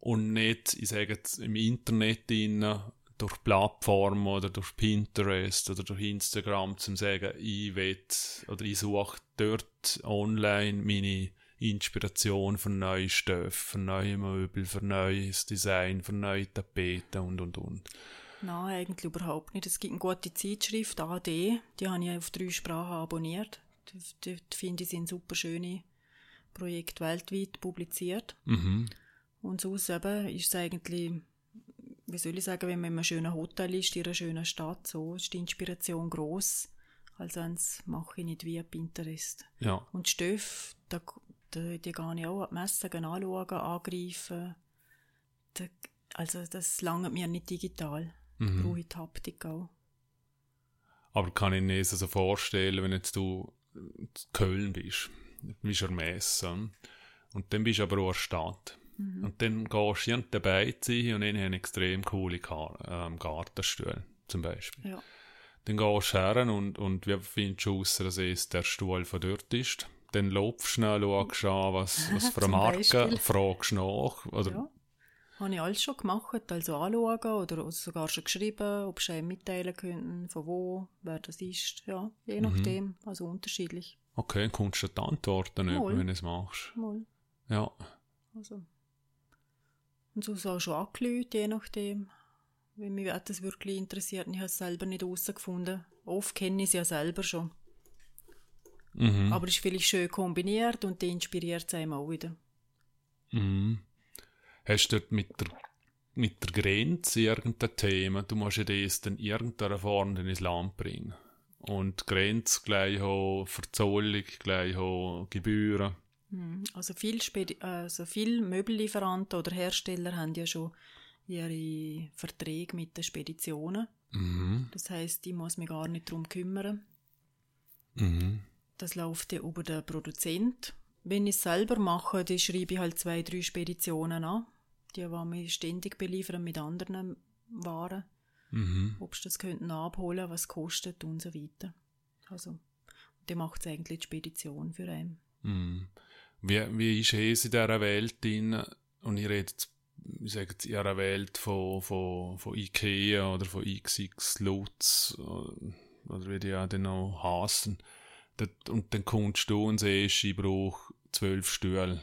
und nicht, ich sage jetzt, im Internet rein, durch Plattformen oder durch Pinterest oder durch Instagram zum sagen, ich will oder ich suche dort online meine Inspiration für neue Stoffe, für neue Möbel, für neues Design, für neue Tapeten und und und. Nein, eigentlich überhaupt nicht. Es gibt eine gute Zeitschrift, AD, die habe ich auf drei Sprachen abonniert. Die, finde ich sind super schöne Projekte weltweit publiziert. Mhm. Und sonst eben ist es eigentlich, wie soll ich sagen, wenn man in einem schönen Hotel ist, in einer schönen Stadt, so ist die Inspiration gross. Also sonst mache ich nicht wie Pinterest. Ja. Und Stoff, da, da, die gehe ich auch an die Messen anschauen, angreifen. Da, also das langt mir nicht digital. Mhm. Die Haptik auch. Aber kann ich mir so vorstellen, wenn jetzt du in Köln bist, du bist an Messe und dann bist du aber auch in der Stadt. Mhm. Und dann gehst du in den Beizen und ich habe extrem coole ähm, Gartenstühle, zum Beispiel. Ja. Dann gehst du her und, und wie findest du aus, dass es der Stuhl von dort ist? Dann laufst du schnell, schaust an, was, was für eine Marke, fragst nach. Oder ja. Habe ich alles schon gemacht, also anschauen oder sogar schon geschrieben, ob sie einem mitteilen könnten, von wo, wer das ist. Ja, je mhm. nachdem, mhm. also unterschiedlich. Okay, kommst du die Antworten nicht, wenn du es machst? Mal. Ja. Also. Und so auch schon angelüht, je nachdem. Wenn mich das wirklich interessiert. Ich habe es selber nicht herausgefunden. Oft kenne ich es ja selber schon. Mhm. Aber es ist vielleicht schön kombiniert und die inspiriert es einem auch wieder. Mhm. Hast du dort mit der, mit der Grenze irgendein Thema? Du musst ja das dann in irgendeiner Form ins Land bringen. Und Grenze gleich auch Verzollung, gleich auch Gebühren. Hm, also viele also viel Möbellieferanten oder Hersteller haben ja schon ihre Verträge mit den Speditionen. Mhm. Das heißt, ich muss mich gar nicht darum kümmern. Mhm. Das läuft ja über den Produzent. Wenn ich es selber mache, dann schreibe ich halt zwei, drei Speditionen an, die, mich ständig beliefern mit anderen Waren. Mhm. Ob sie das könnten abholen, was kostet und so weiter. Also, der macht es eigentlich die Spedition für einen. Mhm. Wie, wie ist es in dieser Welt drin? Und ich rede jetzt, ich sage jetzt in einer Welt von, von, von Ikea oder von XX Lutz oder wie die ja dann auch heißen. Und dann kommst du und siehst, ich brauche zwölf Stühle.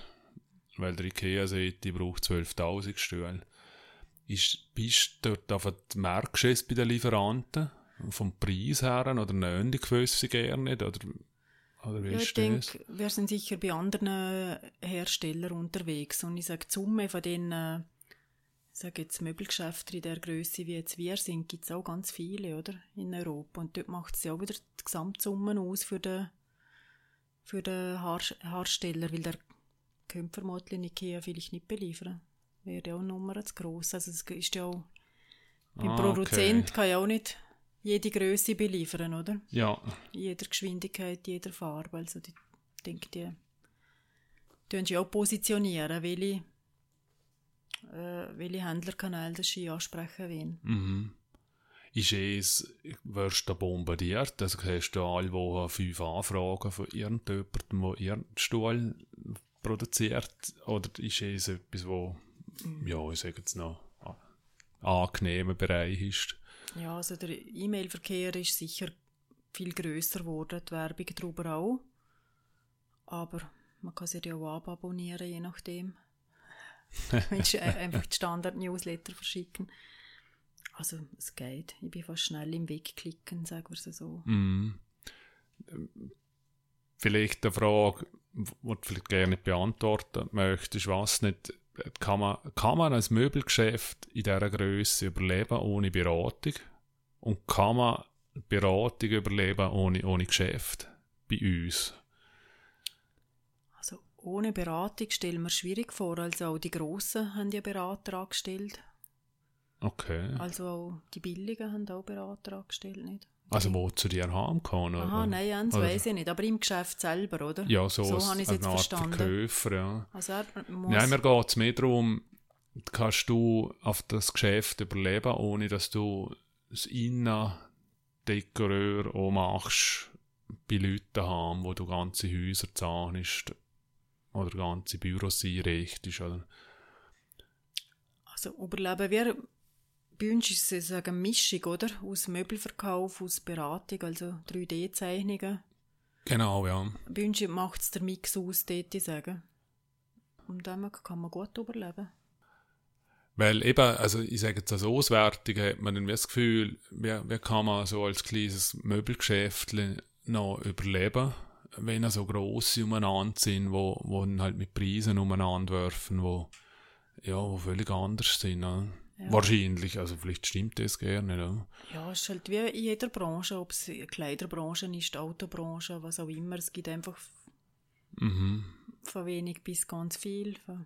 Weil der Ikea sagt, ich brauche 12.000 Stühle. Ist, bist du dort auf den Marktschätz bei den Lieferanten? Vom Preis her? Oder nehmen die gewisse gerne nicht? Oder oder wie ja, ich denke, wir sind sicher bei anderen Herstellern unterwegs. Und ich sage, die Summe von den äh, ich sage jetzt Möbelgeschäften in der Größe wie jetzt wir sind, gibt es auch ganz viele, oder? In Europa. Und dort macht es ja auch wieder die Gesamtsumme aus für den, für den Haar Haarsteller, weil der könnte vermutlich in Ikea vielleicht nicht beliefern. Wäre ja auch eine Nummer zu gross. Also es ist ja auch, beim ah, Produzent okay. kann ja auch nicht jede Größe beliefern, oder? Ja. Jeder Geschwindigkeit, jeder Farbe. Also ich denke, die tun sie auch positionieren, welche, äh, welche Händlerkanäle sie ansprechen wollen. Mhm. Ist es, wirst du bombardiert? Also hast du alle Wochen fünf Anfragen von irgendjemandem, der ihren Stuhl produziert? Oder ist es etwas, wo, mhm. ja, ich sage jetzt noch, angenehmer Bereich ist? Ja, also der E-Mail-Verkehr ist sicher viel grösser geworden, die Werbung darüber auch. Aber man kann sich ja auch ababonnieren, je nachdem. Willst einfach die Standard-Newsletter verschicken. Also, es geht. Ich bin fast schnell im Wegklicken, sagen wir es so. Mm. Vielleicht eine Frage, die du vielleicht gerne beantworten möchtest, was nicht, kann man, kann man als Möbelgeschäft in dieser Größe überleben ohne Beratung? Und kann man Beratung überleben ohne, ohne Geschäft bei uns? Also ohne Beratung stellen wir schwierig vor. Also auch die Grossen haben ja Berater angestellt. Okay. Also auch die Billigen haben auch Berater angestellt, nicht? Also wo zu dir haben kann, oder? Aha, nein, das weiß ich nicht. Aber im Geschäft selber, oder? Ja, so, so habe ich es jetzt Art verstanden. Verkäufer, ja. Also er muss... Nein, mir geht es mehr darum, kannst du auf das Geschäft überleben, ohne dass du das Innendekoreur auch machst bei Leuten haben, wo du ganze Häuser zahnst oder ganze Büros einrichtest, oder? Also überleben wir bei uns ist es eine Mischung, oder? Aus Möbelverkauf, aus Beratung, also 3D-Zeichnungen. Genau, ja. Bei uns macht es der Mix aus, dort ich sagen. Und damit kann man gut überleben. Weil eben, also ich sage jetzt als Auswertung, hat man dann das Gefühl, wie, wie kann man so als kleines Möbelgeschäft noch überleben, wenn so grosse umeinander sind, wo, wo dann halt mit Preisen umeinander werfen, wo, ja, wo völlig anders sind. Ne? Ja. Wahrscheinlich, also vielleicht stimmt das gerne. Ja. ja, es ist halt wie in jeder Branche, ob es Kleiderbranche ist, Autobranche, was auch immer. Es gibt einfach mhm. von wenig bis ganz viel, von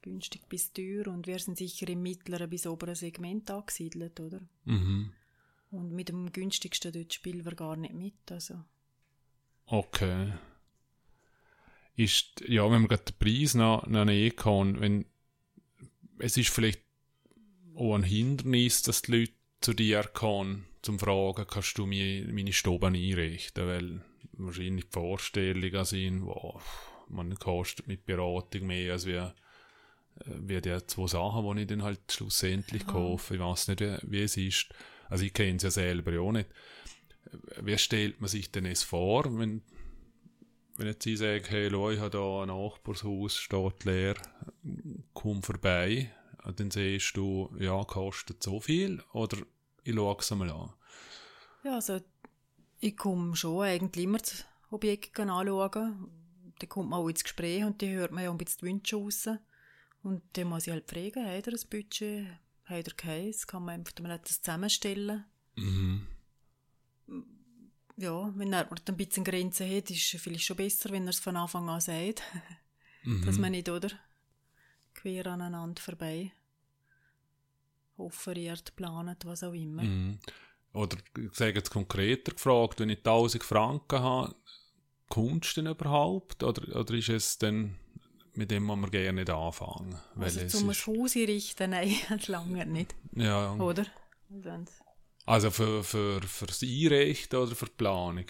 günstig bis teuer und wir sind sicher im mittleren bis oberen Segment angesiedelt, oder? Mhm. Und mit dem günstigsten dort spielen wir gar nicht mit, also. Okay. Ist, ja, wenn man gerade den Preis noch, noch nehmen kann, wenn, es ist vielleicht auch ein Hindernis, dass die Leute zu dir kommen, zum Fragen, kannst du mir meine Stoben einrichten, weil wahrscheinlich die Vorstellungen sind, wow, man kostet mit Beratung mehr als wie, äh, wie die zwei Sachen, die ich dann halt schlussendlich ja. kaufe. Ich weiß nicht, wie, wie es ist. Also ich kenne es ja selber auch nicht. Wie stellt man sich denn es vor, wenn, wenn jetzt ich sage, hey, schau, ich habe da ein Nachbarshaus, steht leer, komm vorbei, dann siehst du, ja, kostet so viel oder ich schaue es einmal an. Ja, also ich komme schon eigentlich immer das Objekt anschauen. Dann kommt man auch ins Gespräch und dann hört man ja ein bisschen die Wünsche raus. Und dann muss ich halt fragen, hat er ein Budget, hat er keins, kann man einfach mal das zusammenstellen. Mhm. Ja, wenn er ein bisschen Grenzen hat, ist es vielleicht schon besser, wenn er es von Anfang an sagt. mhm. Dass man nicht, oder? Quer aneinander vorbei offeriert, plant, was auch immer. Mhm. Oder ich sage jetzt konkreter gefragt, wenn ich 1000 Franken habe, kommst du denn überhaupt? Oder, oder ist es dann mit dem, was wir gerne nicht anfangen? Also zum ist... Haus einrichten, nein, lange nicht. Ja. Oder? Also für, für, für das Einrichten oder für die Planung?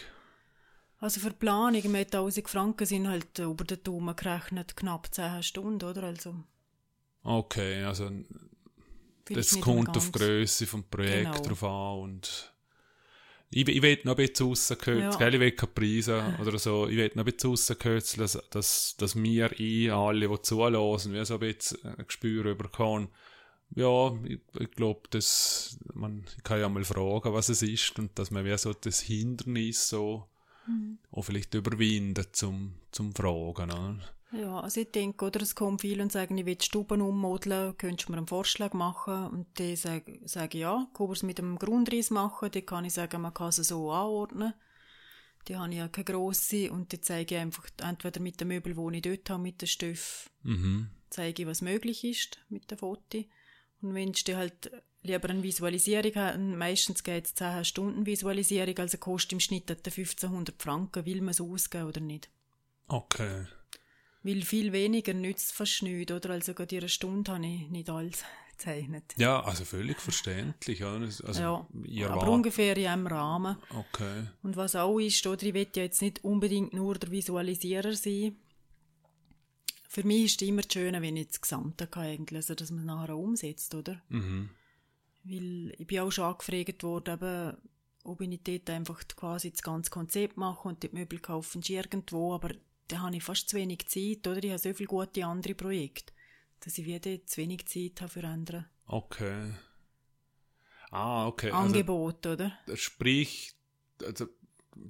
Also für die Planung mit 1000 Franken sind halt über den Daumen gerechnet knapp 10 Stunden, oder? Also Okay, also das kommt auf die Größe des Projekts genau. drauf an und ich, ich will noch ein bisschen rauskürzen, ja. ich will keine Preise oder so, ich will noch ein bisschen rauskürzen, dass, dass, dass wir ein, alle, die zulassen, wie so ein bisschen ein Gespür bekommen, ja, ich, ich glaube, dass man ich kann ja mal fragen, was es ist und dass man wie so das Hindernis so mhm. auch vielleicht überwindet zum, zum Fragen. Oder? Ja, also ich denke, oder es kommen viele und sagen, ich will die Stuben ummodeln, könntest du mir einen Vorschlag machen? Und die sagen, sage ja, kann es mit einem Grundriss machen, dann kann ich sagen, man kann es so anordnen. Die habe ich ja keine grosse und die zeige ich einfach entweder mit dem Möbel, wo ich dort habe, mit den Stoff, mhm. zeige ich, was möglich ist mit der Foto. Und wenn du halt lieber eine Visualisierung haben, meistens geht es 10 Stunden Visualisierung, also kostet im Schnitt 1500 Franken, will man es ausgeben oder nicht. Okay. Weil viel weniger nützt fast nichts, oder? Also gerade in einer Stunde habe ich nicht alles gezeichnet. Ja, also völlig verständlich. Also, ja, aber ungefähr in einem Rahmen. Okay. Und was auch ist, oder, ich will ja jetzt nicht unbedingt nur der Visualisierer sein. Für mich ist es immer schön, wenn ich das Gesamte kann, eigentlich, also dass man es nachher umsetzt, oder? Mhm. Weil ich bin auch schon angefragt worden, eben, ob ich nicht dort einfach quasi das ganze Konzept mache und die Möbel kaufen irgendwo, aber da habe ich fast zu wenig Zeit, oder? Ich habe so viele gute andere Projekte, dass ich wieder zu wenig Zeit habe für andere. Okay. Ah, okay. Angebot, also, oder? Sprich, also,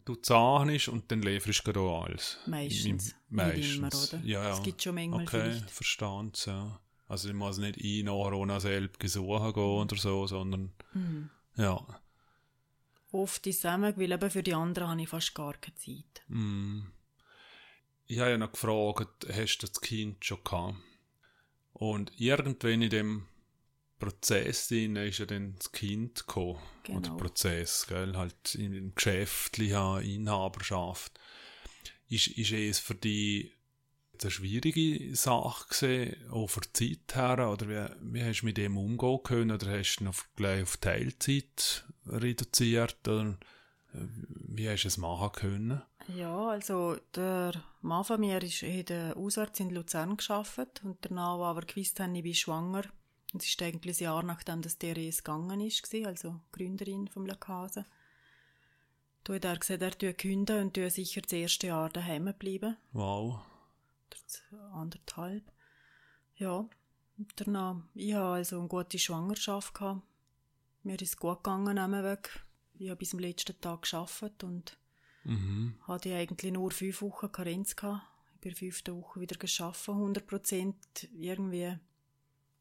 du zahnst und dann lieferst du auch alles. Meistens. Meistens. Immer, oder? Ja, ja. Es gibt schon manchmal Okay, vielleicht. verstanden, ja. Also ich muss nicht ein Corona selbst gesucht gehen oder so, sondern Mhm. ja. Oft zusammen, weil eben für die anderen habe ich fast gar keine Zeit. Mm. Ich habe ja noch gefragt, hast du das Kind schon gehabt? Und irgendwann in dem Prozess drin ist ja dann das Kind gekommen. Genau. Oder Prozess, gell? Halt in, in geschäftlicher Inhaberschaft. Ist, ist es für dich eine schwierige Sache gewesen, auch für die Zeit her? Oder wie, wie hast du mit dem umgehen können? Oder hast du auf, gleich auf Teilzeit reduziert? Oder wie hast du es machen können? Ja, also der Mann von mir ist, hat Hausarzt in Luzern geschafft und danach, aber gewusst haben, ich bin schwanger, und es ist eigentlich ein Jahr nachdem das Therese gegangen ist, also Gründerin vom La Casa, da hat er gesagt, er tue künden und tue sicher das erste Jahr daheim bleiben, Wow. oder anderthalb. Ja, und danach, ich hatte also eine gute Schwangerschaft gehabt. Mir ist es gut gegangen Weg. Ich habe bis zum letzten Tag geschafft und Mhm. hatte ich eigentlich nur fünf Wochen Karenz gehabt. Ich bin fünften Woche wieder geschafft, 100 Prozent. Irgendwie,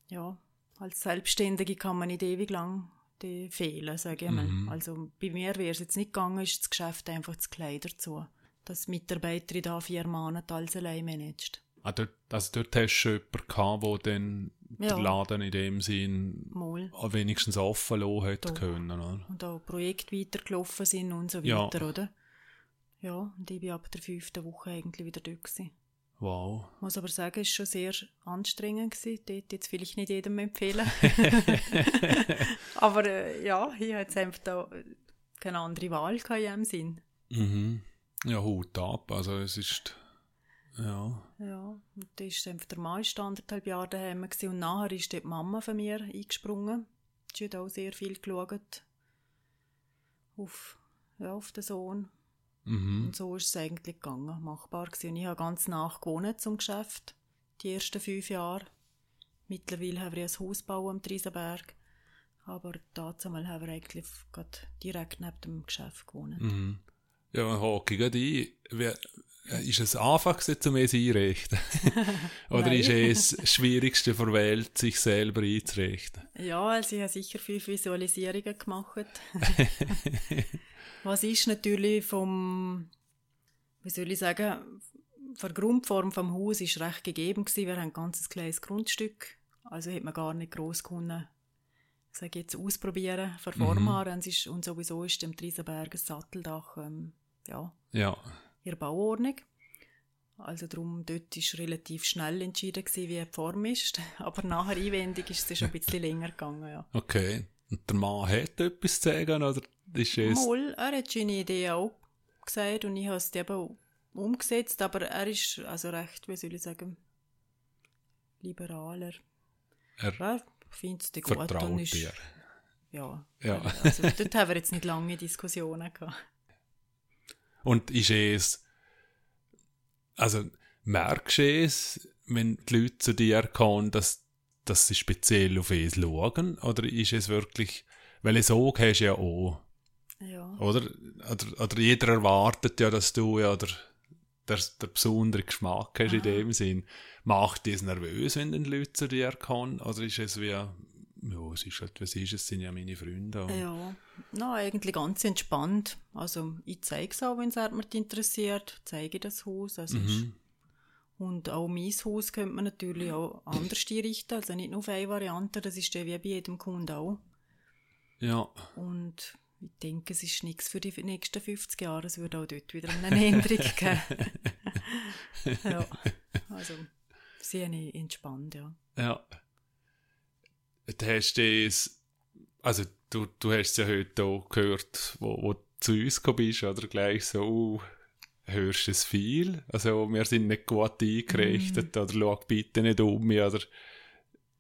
ja, als Selbstständige kann man nicht ewig lang die fehlen, sage ich mal. Mhm. Also bei mir wäre es jetzt nicht gegangen, ist das Geschäft einfach zu klein dazu. Dass die Mitarbeiterin da vier Monate alles allein managt. Ah, dort, also dort hast du schon jemanden gehabt, der dann Ja. den Laden in dem Sinn Mal. wenigstens offen lassen hat Doch. können, oder? Und auch Projekte weitergelaufen sind und so Ja. weiter, oder? Ja, und ich bin ab der fünften Woche eigentlich wieder dort gewesen. Wow. Ich muss aber sagen, es war schon sehr anstrengend. Gewesen. Dort jetzt vielleicht nicht jedem empfehlen. aber äh, ja, ich hatte jetzt einfach da keine andere Wahl in diesem Sinn. Mhm. Ja, Hut ab. Also es ist, ja. Ja, und da ist einfach der Mann ist anderthalb Jahre daheim gewesen. und nachher ist die Mama von mir eingesprungen. Sie hat auch sehr viel geschaut auf, ja, auf den Sohn. Mhm. Und so ist es eigentlich gegangen, machbar gewesen. Und ich habe ganz nach gewohnt zum Geschäft, die ersten fünf Jahre. Mittlerweile haben wir ein Haus gebaut am Triesenberg, aber damals haben wir eigentlich direkt neben dem Geschäft gewohnt. Mhm. Ja, hake ich gerade ein. Wer, äh, ist es einfach um es einrichten? Oder ist es das Schwierigste der Welt, sich selber einzurichten? Ja, also ich habe sicher fünf Visualisierungen gemacht. Was ist natürlich vom, wie soll ich sagen, von der Grundform vom Haus ist recht gegeben gewesen. Wir haben ein ganzes kleines Grundstück, also hat man gar nicht gross können, sage jetzt ausprobieren, von Form Mhm. her. Und, und sowieso ist dem Triesenberg ein Satteldach, ähm, ja, Ja. in der Bauordnung. Also darum, dort ist relativ schnell entschieden gewesen, wie die Form ist. Aber nachher einwendig ist es schon ein bisschen länger gegangen, ja. Okay. Und der Mann hat etwas zu sagen, oder ist es... Mal, er hat seine Idee auch gesagt und ich habe es eben umgesetzt, aber er ist also recht, wie soll ich sagen, liberaler. Er Er findet es gut und ist, dir. ja. Ja. Also dort haben wir jetzt nicht lange Diskussionen gehabt. Und ist es, also merkst du es, wenn die Leute zu dir kommen, dass, dass sie speziell auf es schauen? Oder ist es wirklich, weil es so hast du ja auch, Ja. oder? oder? Oder jeder erwartet ja, dass du ja der, der, der besondere Geschmack hast in dem Sinn. Macht dich nervös, wenn dann Leute zu dir kommen? Oder ist es wie, ja, es ist halt, was ist, es sind ja meine Freunde. Ja, na, eigentlich ganz entspannt. Also ich zeige es auch, wenn es jemand interessiert, zeige ich das Haus. Also ist, Mhm. und auch mein Haus könnte man natürlich auch anders einrichten, also nicht nur auf eine Variante, das ist ja wie bei jedem Kunden auch. Ja. Und ich denke, es ist nichts für die nächsten 50 Jahre, es würde auch dort wieder eine Änderung geben. ja. Also, sehr entspannt, ja. Ja. Du hast das, also du, du hast es ja heute auch gehört, wo, wo du zu uns bist, oder gleich so, uh, hörst du es viel? Also wir sind nicht gut eingerichtet, mm. oder schau bitte nicht um mich, oder...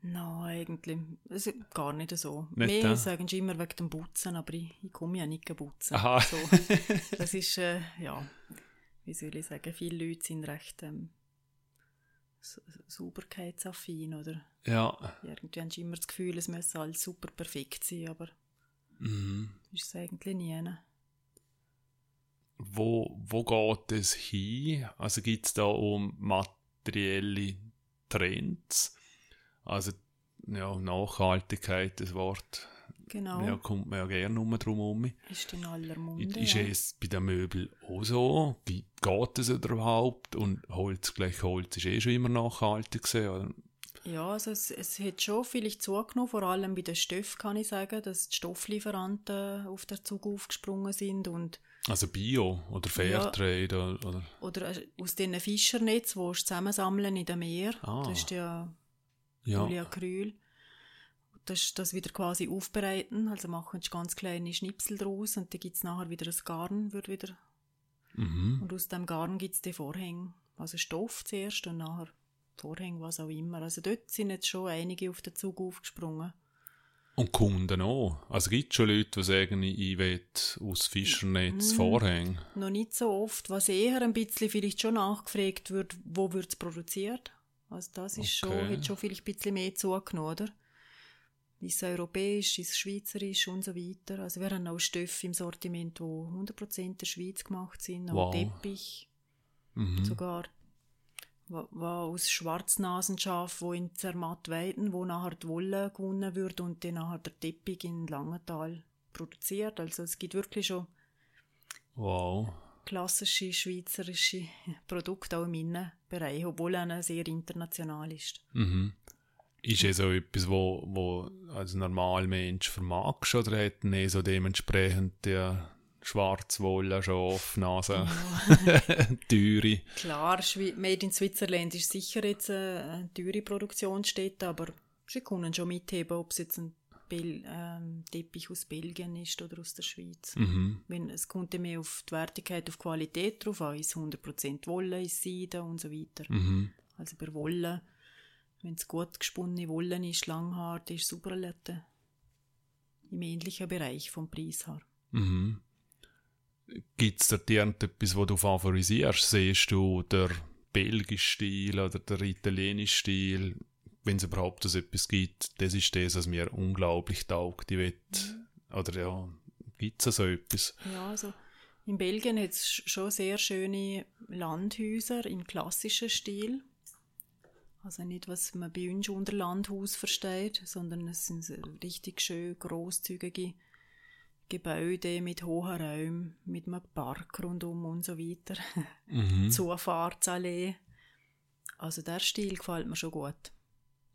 Nein, eigentlich also, gar nicht so. Nicht Mehr sagen sie immer wegen dem Putzen, aber ich, ich komme ja nicht putzen. Aha. So, das ist, äh, ja, wie soll ich sagen, viele Leute sind recht ähm, sauberkeitsaffin, oder? Ja. Irgendwie haben sie immer das Gefühl, es müsse alles super perfekt sein, aber mhm. ist es eigentlich nie. Wo, wo geht es hin? Also gibt es da um materielle Trends? Also, ja, Nachhaltigkeit, das Wort. Genau. Ja, kommt man ja gerne um drum herum. Ist in aller Munde. Ist ja. es bei den Möbeln auch so? Wie geht es überhaupt? Und Holz gleich Holz ist eh schon immer nachhaltig gewesen, oder? Ja, also es, es hat schon vielleicht zugenommen, vor allem bei den Stoffen kann ich sagen, dass die Stofflieferanten auf den Zug aufgesprungen sind und also Bio oder Fairtrade ja, oder? Oder äh, aus diesen Fischernetzen, die sie zusammensammeln in dem Meer. Ah. Das ist ja, ja. Polyacryl. Das, das wieder quasi aufbereiten, also machen ganz kleine Schnipsel draus und dann gibt es nachher wieder ein Garn, wird wieder mhm. und aus dem Garn gibt es die Vorhänge, also Stoff zuerst und nachher Vorhänge, was auch immer. Also dort sind jetzt schon einige auf den Zug aufgesprungen. Und Kunden auch. Also gibt es schon Leute, die sagen, ich will aus Fischernetz mm, Vorhänge? Noch nicht so oft. Was eher ein bisschen vielleicht schon nachgefragt wird, wo wird es produziert? Also das ist okay. schon, hat schon vielleicht ein bisschen mehr zugenommen, oder? Ist es europäisch, ist es schweizerisch und so weiter. Also wir haben auch Stoffe im Sortiment, die 100% in der Schweiz gemacht sind, auch wow. Teppich, mhm. sogar war aus Schwarznasenschaf, wo in Zermatt weiden, wo nachher die Wolle gewonnen wird und dann nachher der Teppich in Langenthal produziert. Also es gibt wirklich schon wow. klassische schweizerische Produkte auch im Innenbereich, obwohl er sehr international ist. Mhm. Ist es so etwas, wo, wo als normaler Mensch vermagst oder hat er so dementsprechend der Schwarzwolle, Schaf, Nase, teure. Klar, Made in Switzerland ist sicher jetzt eine teure Produktionsstätte, aber sie können schon mitheben, ob es jetzt ein Bel ähm, Teppich aus Belgien ist oder aus der Schweiz. Mhm. Wenn, es kommt mehr auf die Wertigkeit, auf die Qualität drauf an, ist 100% Wolle, ist Seide und so weiter. Mhm. Also bei Wolle, wenn es gut gesponnene Wolle ist, langhart, ist super im ähnlichen Bereich vom Preis her. Mhm. Gibt es da irgendetwas, was du favorisierst? Siehst du der belgische Stil oder der italienische Stil? Wenn es überhaupt so etwas gibt, das ist das, was mir unglaublich taugt. Ich will, mhm. oder ja, gibt es so etwas? Ja, also in Belgien hat es schon sehr schöne Landhäuser im klassischen Stil. Also nicht, was man bei uns unter Landhaus versteht, sondern es sind richtig schön großzügige Gebäude mit hohen Räumen, mit einem Park rundum und so weiter. Mhm. Zufahrtsallee. Also der Stil gefällt mir schon gut.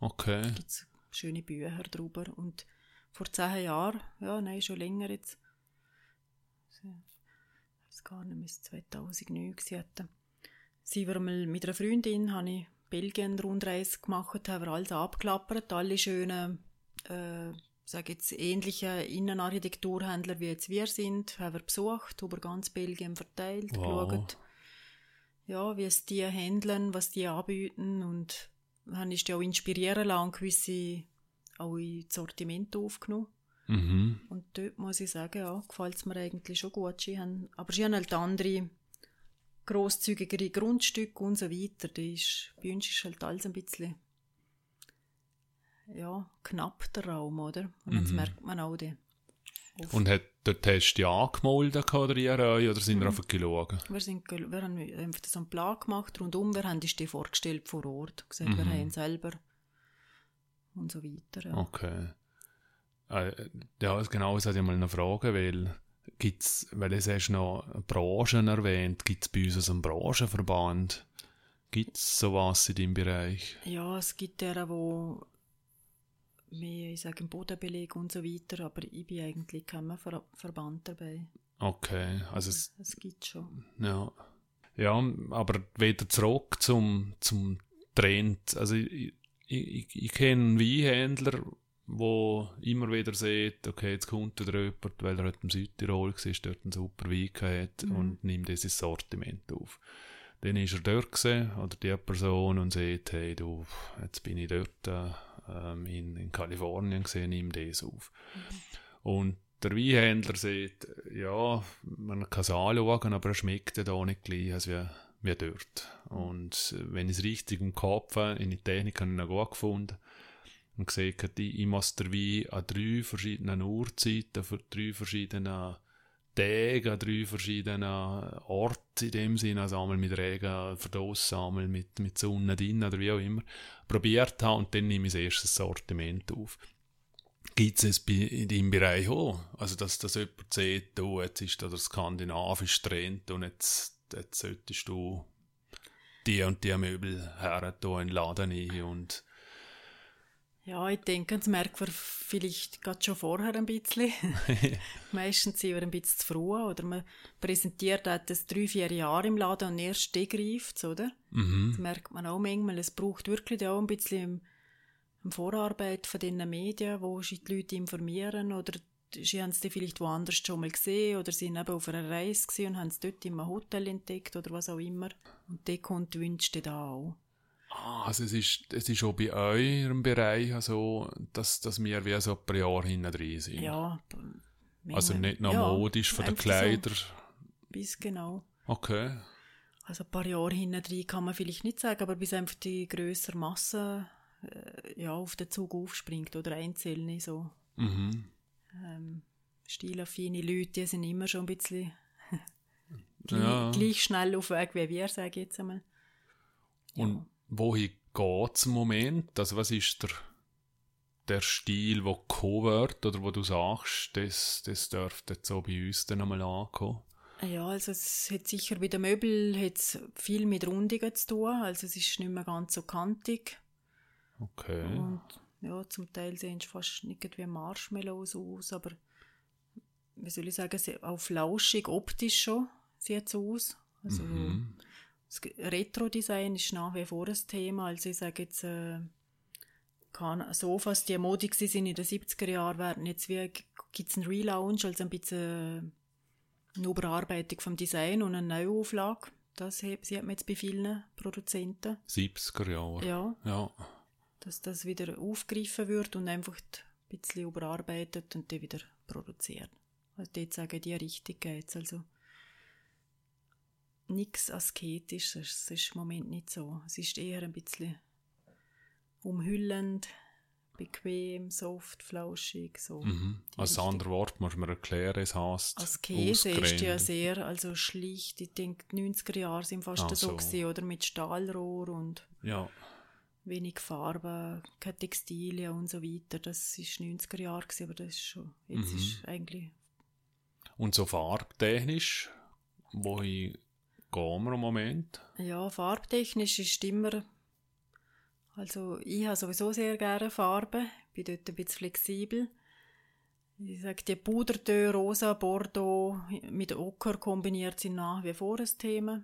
Okay. Da gibt schöne Bücher drüber. Und vor zehn Jahren, ja, nein, schon länger jetzt, ich weiß gar nicht, bis 2009 gewesen, sind wir mal mit einer Freundin, habe ich Belgien Rundreise gemacht, haben wir alles abgeklappert, alle schönen äh, sage jetzt, ähnliche Innenarchitekturhändler wie jetzt wir sind, haben wir besucht, über ganz Belgien verteilt, wow. geschaut, ja, wie es die handeln, was die anbieten und haben ist ja auch inspirieren lassen, gewisse auch in Sortiment aufgenommen. Mhm. Und dort muss ich sagen, ja, gefällt es mir eigentlich schon gut. Sie haben, aber sie haben halt andere grosszügigere Grundstücke und so weiter. Das ist, bei uns ist halt alles ein bisschen ja, knapp der Raum, oder? Und mhm. das merkt man auch dann. Und hat der Test ja angemeldet oder ihre oder sind mhm. wir einfach geschaut? Wir, sind, wir haben einfach so einen Plan gemacht rundum, wir haben die vorgestellt vor Ort, gesagt, mhm. wir haben selber und so weiter. Ja. Okay. Äh, ja, genau, das hatte ich mal eine Frage, weil gibt's, weil du hast noch Branchen erwähnt, gibt es bei uns also einen Branchenverband? Gibt es sowas in deinem Bereich? Ja, es gibt der, wo mehr, ich sage, Bodenbeleg und so weiter, aber ich bin eigentlich kein Ver Verband dabei. Okay, also es, es gibt schon. Ja. Ja, aber wieder zurück zum, zum Trend. Also ich, ich, ich kenne Weinhändler, wo immer wieder sieht, okay, jetzt kommt wieder jemand, weil er heute im Südtirol war, dort einen super Wein hat mhm. und nimmt dieses Sortiment auf. Dann ist er dort gewesen, oder die Person und sagt, hey du, jetzt bin ich dort äh, in, in Kalifornien gesehen, nimm das auf. Mhm. Und der Weinhändler sagt, ja, man kann es anschauen, aber er schmeckt ja da nicht gleich als wie, wie dort. Und wenn ich es richtig im Kopf habe, in der Technik habe ich ihn gut gefunden, und gesagt, ich, ich muss der Wein an drei verschiedenen Uhrzeiten, für drei verschiedene Tage, an drei verschiedenen Orten in dem Sinne, also einmal mit Regen verdossen, einmal mit, mit Sonne drin oder wie auch immer, probiert habe und dann nehme ich das erste Sortiment auf. Gibt es in deinem Bereich auch? Also, dass, dass jemand sieht, oh, jetzt ist da der skandinavische Trend und jetzt, jetzt solltest du die und die Möbel her in den Laden rein und ja, ich denke, das merkt man vielleicht gerade schon vorher ein bisschen. Meistens sind wir ein bisschen zu früh oder man präsentiert das drei, vier Jahre im Laden und erst greift oder? Mhm. Das merkt man auch manchmal. Es braucht wirklich auch ein bisschen Vorarbeit von den Medien, wo sie die Leute informieren oder sie haben es vielleicht woanders schon mal gesehen oder sind eben auf einer Reise und haben es dort im Hotel entdeckt oder was auch immer. Und der kommt wünscht da auch. Ah, also es ist, es ist auch bei eurem Bereich so, dass, dass wir wie so ein paar Jahre hinten drin sind. Ja. Also nicht nur ja, modisch von den Kleidern. So bis genau. Okay. Also ein paar Jahre hinten drin kann man vielleicht nicht sagen, aber bis einfach die größere Masse äh, ja, auf den Zug aufspringt oder einzelne so. Mhm. Ähm, stilaffine Leute, die sind immer schon ein bisschen gleich, ja. gleich schnell auf Weg wie wir, sage ich jetzt einmal. Und wohin geht es im Moment? Also was ist der, der Stil, der gekommen wird oder wo du sagst, das, das dürfte jetzt so bei uns dann einmal ankommen? Ja, also es hat sicher bei den Möbeln hat's viel mit Rundungen zu tun, also es ist nicht mehr ganz so kantig. Okay. Und ja, zum Teil sehen sie fast nicht wie Marshmallows aus, aber wie soll ich sagen, auch flauschig optisch schon sieht es aus. Also mhm. Das Retro-Design ist nach wie vor ein Thema. Also ich sage jetzt, äh, kann, Sofas, die modig sind in den 70er Jahren, werden jetzt wie, gibt es einen Relaunch, also ein bisschen eine Überarbeitung vom Design und eine Neuauflage. Das sieht man jetzt bei vielen Produzenten. 70er Jahre. Ja. ja. Dass das wieder aufgegriffen wird und einfach ein bisschen überarbeitet und dann wieder produziert. Also dort sagen die richtig geht's. Also nichts Asketisches. Es ist im Moment nicht so. Es ist eher ein bisschen umhüllend, bequem, soft, flauschig. So mhm. Als anderes Wort muss man erklären, es heißt Askese ist ja sehr, also schlicht. Ich denke, die 90er Jahre sind fast ah, so, gewesen, oder mit Stahlrohr und ja. wenig Farbe, keine Textilien und so weiter. Das ist 90er Jahre gewesen, aber das ist schon, jetzt mhm. ist eigentlich... Und so farbtechnisch, wo ich gehen wir im Moment? Ja, farbtechnisch ist immer. Also, ich habe sowieso sehr gerne Farben. Bin dort ein bisschen flexibel. Ich sage, die Pudertöne, Rosa, Bordeaux mit Ocker kombiniert sind nach wie vor ein Thema.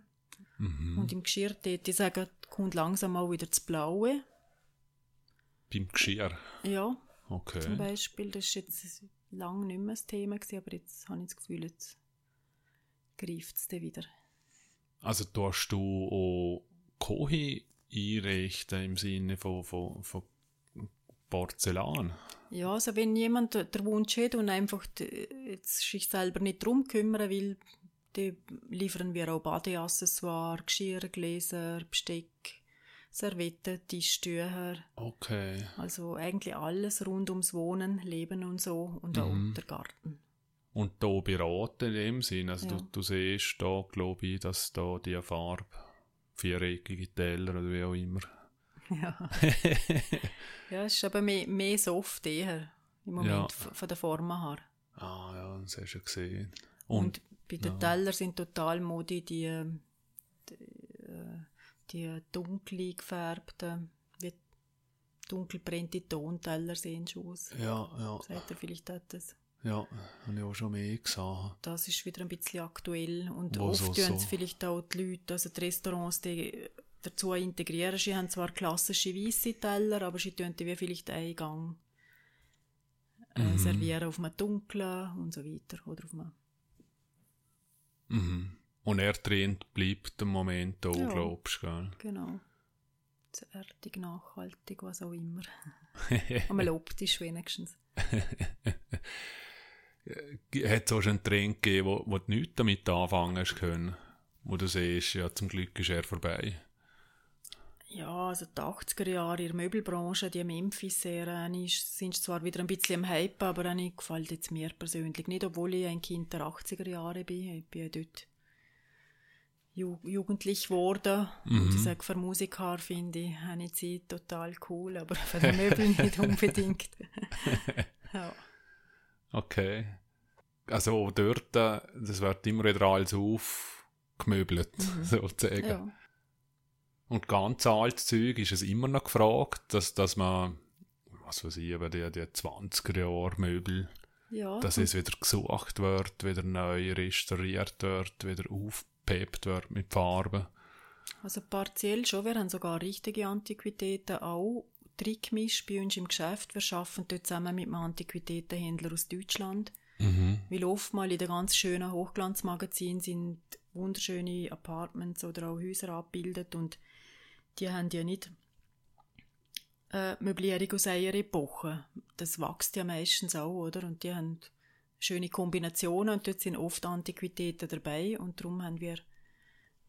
Mhm. Und im Geschirr, dort, ich sage, kommt langsam auch wieder das Blaue. Beim Geschirr? Ja. Okay. Zum Beispiel, das ist jetzt lange nicht mehr das Thema gewesen, aber jetzt habe ich das Gefühl, jetzt greift es wieder. Also tust du auch Kohi einrichten im Sinne von, von, von Porzellan? Ja, also wenn jemand den Wunsch hat und einfach sich selber nicht drum kümmern will, dann liefern wir auch Badeaccessoires, Geschirr, Gläser, Besteck, Servietten, Tischtücher. Okay. Also eigentlich alles rund ums Wohnen, Leben und so und mhm. auch der Garten und da beraten in dem Sinn. Also ja. du, du siehst da, glaube ich, dass da die Farbe, viereckige Teller oder wie auch immer. Ja. ja, es ist aber mehr, mehr soft eher im Moment ja. von der Form her. Ah ja, das hast du gesehen. Und, und bei den ja. Tellern sind total Modi die, die, die dunkel gefärbten, wie dunkelbrennte Tonteller sehen schon aus. Ja, ja. Seht ihr vielleicht das? Ja, habe ich auch schon mehr gesehen. Das ist wieder ein bisschen aktuell. Und Wo oft so, tun so. vielleicht auch die Leute, also die Restaurants, die dazu integrieren. Sie haben zwar klassische weiße Teller, aber sie tun wie vielleicht einen Gang äh, mhm. servieren auf einem dunklen und so weiter. Oder auf einem mhm. Und er Trend bleibt im Moment auch, Ja. glaubst du, gell? Genau. Zärtig, nachhaltig, was auch immer. Einmal optisch wenigstens. Hat es auch schon einen Trend gegeben, wo, wo du nichts damit anfangen hast können? Wo du siehst, ja, zum Glück ist er vorbei. Ja, also die 80er Jahre in der Möbelbranche, die Memphis-Serien sind zwar wieder ein bisschen im Hype, aber auch gefällt jetzt mir persönlich nicht, obwohl ich ein Kind der 80er Jahre bin. Ich bin ja dort ju jugendlich geworden. Und ich sage, für Musiker finde ich, ich sie total cool, aber für die Möbel nicht unbedingt. ja. Okay. Also dort, äh, das wird immer wieder alles aufgemöbelt, sozusagen. ja. Und ganz altes Zeug ist es immer noch gefragt, dass, dass man, was weiß ich, eben die, die 20er Jahre Möbel, Ja, dass es wieder gesucht wird, wieder neu restauriert wird, wieder aufgepept wird mit Farben. Also partiell schon. Wir haben sogar richtige Antiquitäten auch reingemischt bei uns im Geschäft. Wir arbeiten dort zusammen mit einem Antiquitätenhändler aus Deutschland. Mhm. Weil oftmals in den ganz schönen Hochglanzmagazinen sind wunderschöne Apartments oder auch Häuser abgebildet und die haben ja nicht äh, Möblierung aus einer Epoche. Das wächst ja meistens auch, oder? Und die haben schöne Kombinationen und dort sind oft Antiquitäten dabei und darum haben wir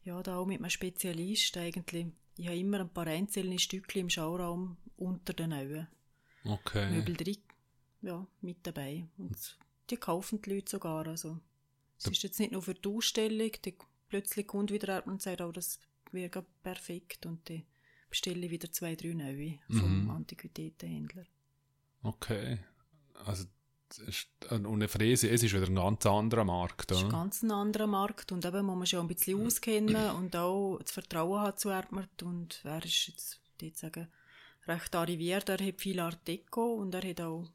ja da auch mit einem Spezialist eigentlich, ich habe immer ein paar einzelne Stückchen im Schauraum unter den Augen. Okay. Möbel drin, ja, mit dabei. Und die kaufen die Leute sogar. Also, es ist jetzt nicht nur für die Ausstellung, die plötzlich kommt wieder und sagt, oh, das wäre perfekt und die bestelle wieder zwei, drei neue vom Mhm. Antiquitätenhändler. Okay. Also, und eine Fräse, es ist wieder ein ganz anderer Markt. Das ist ein ganz anderer Markt und eben muss man schon ein bisschen auskennen und auch das Vertrauen haben zu Erdmert und er ist jetzt, ich sagen, recht arriviert, er hat viel Art Deco und er hat auch,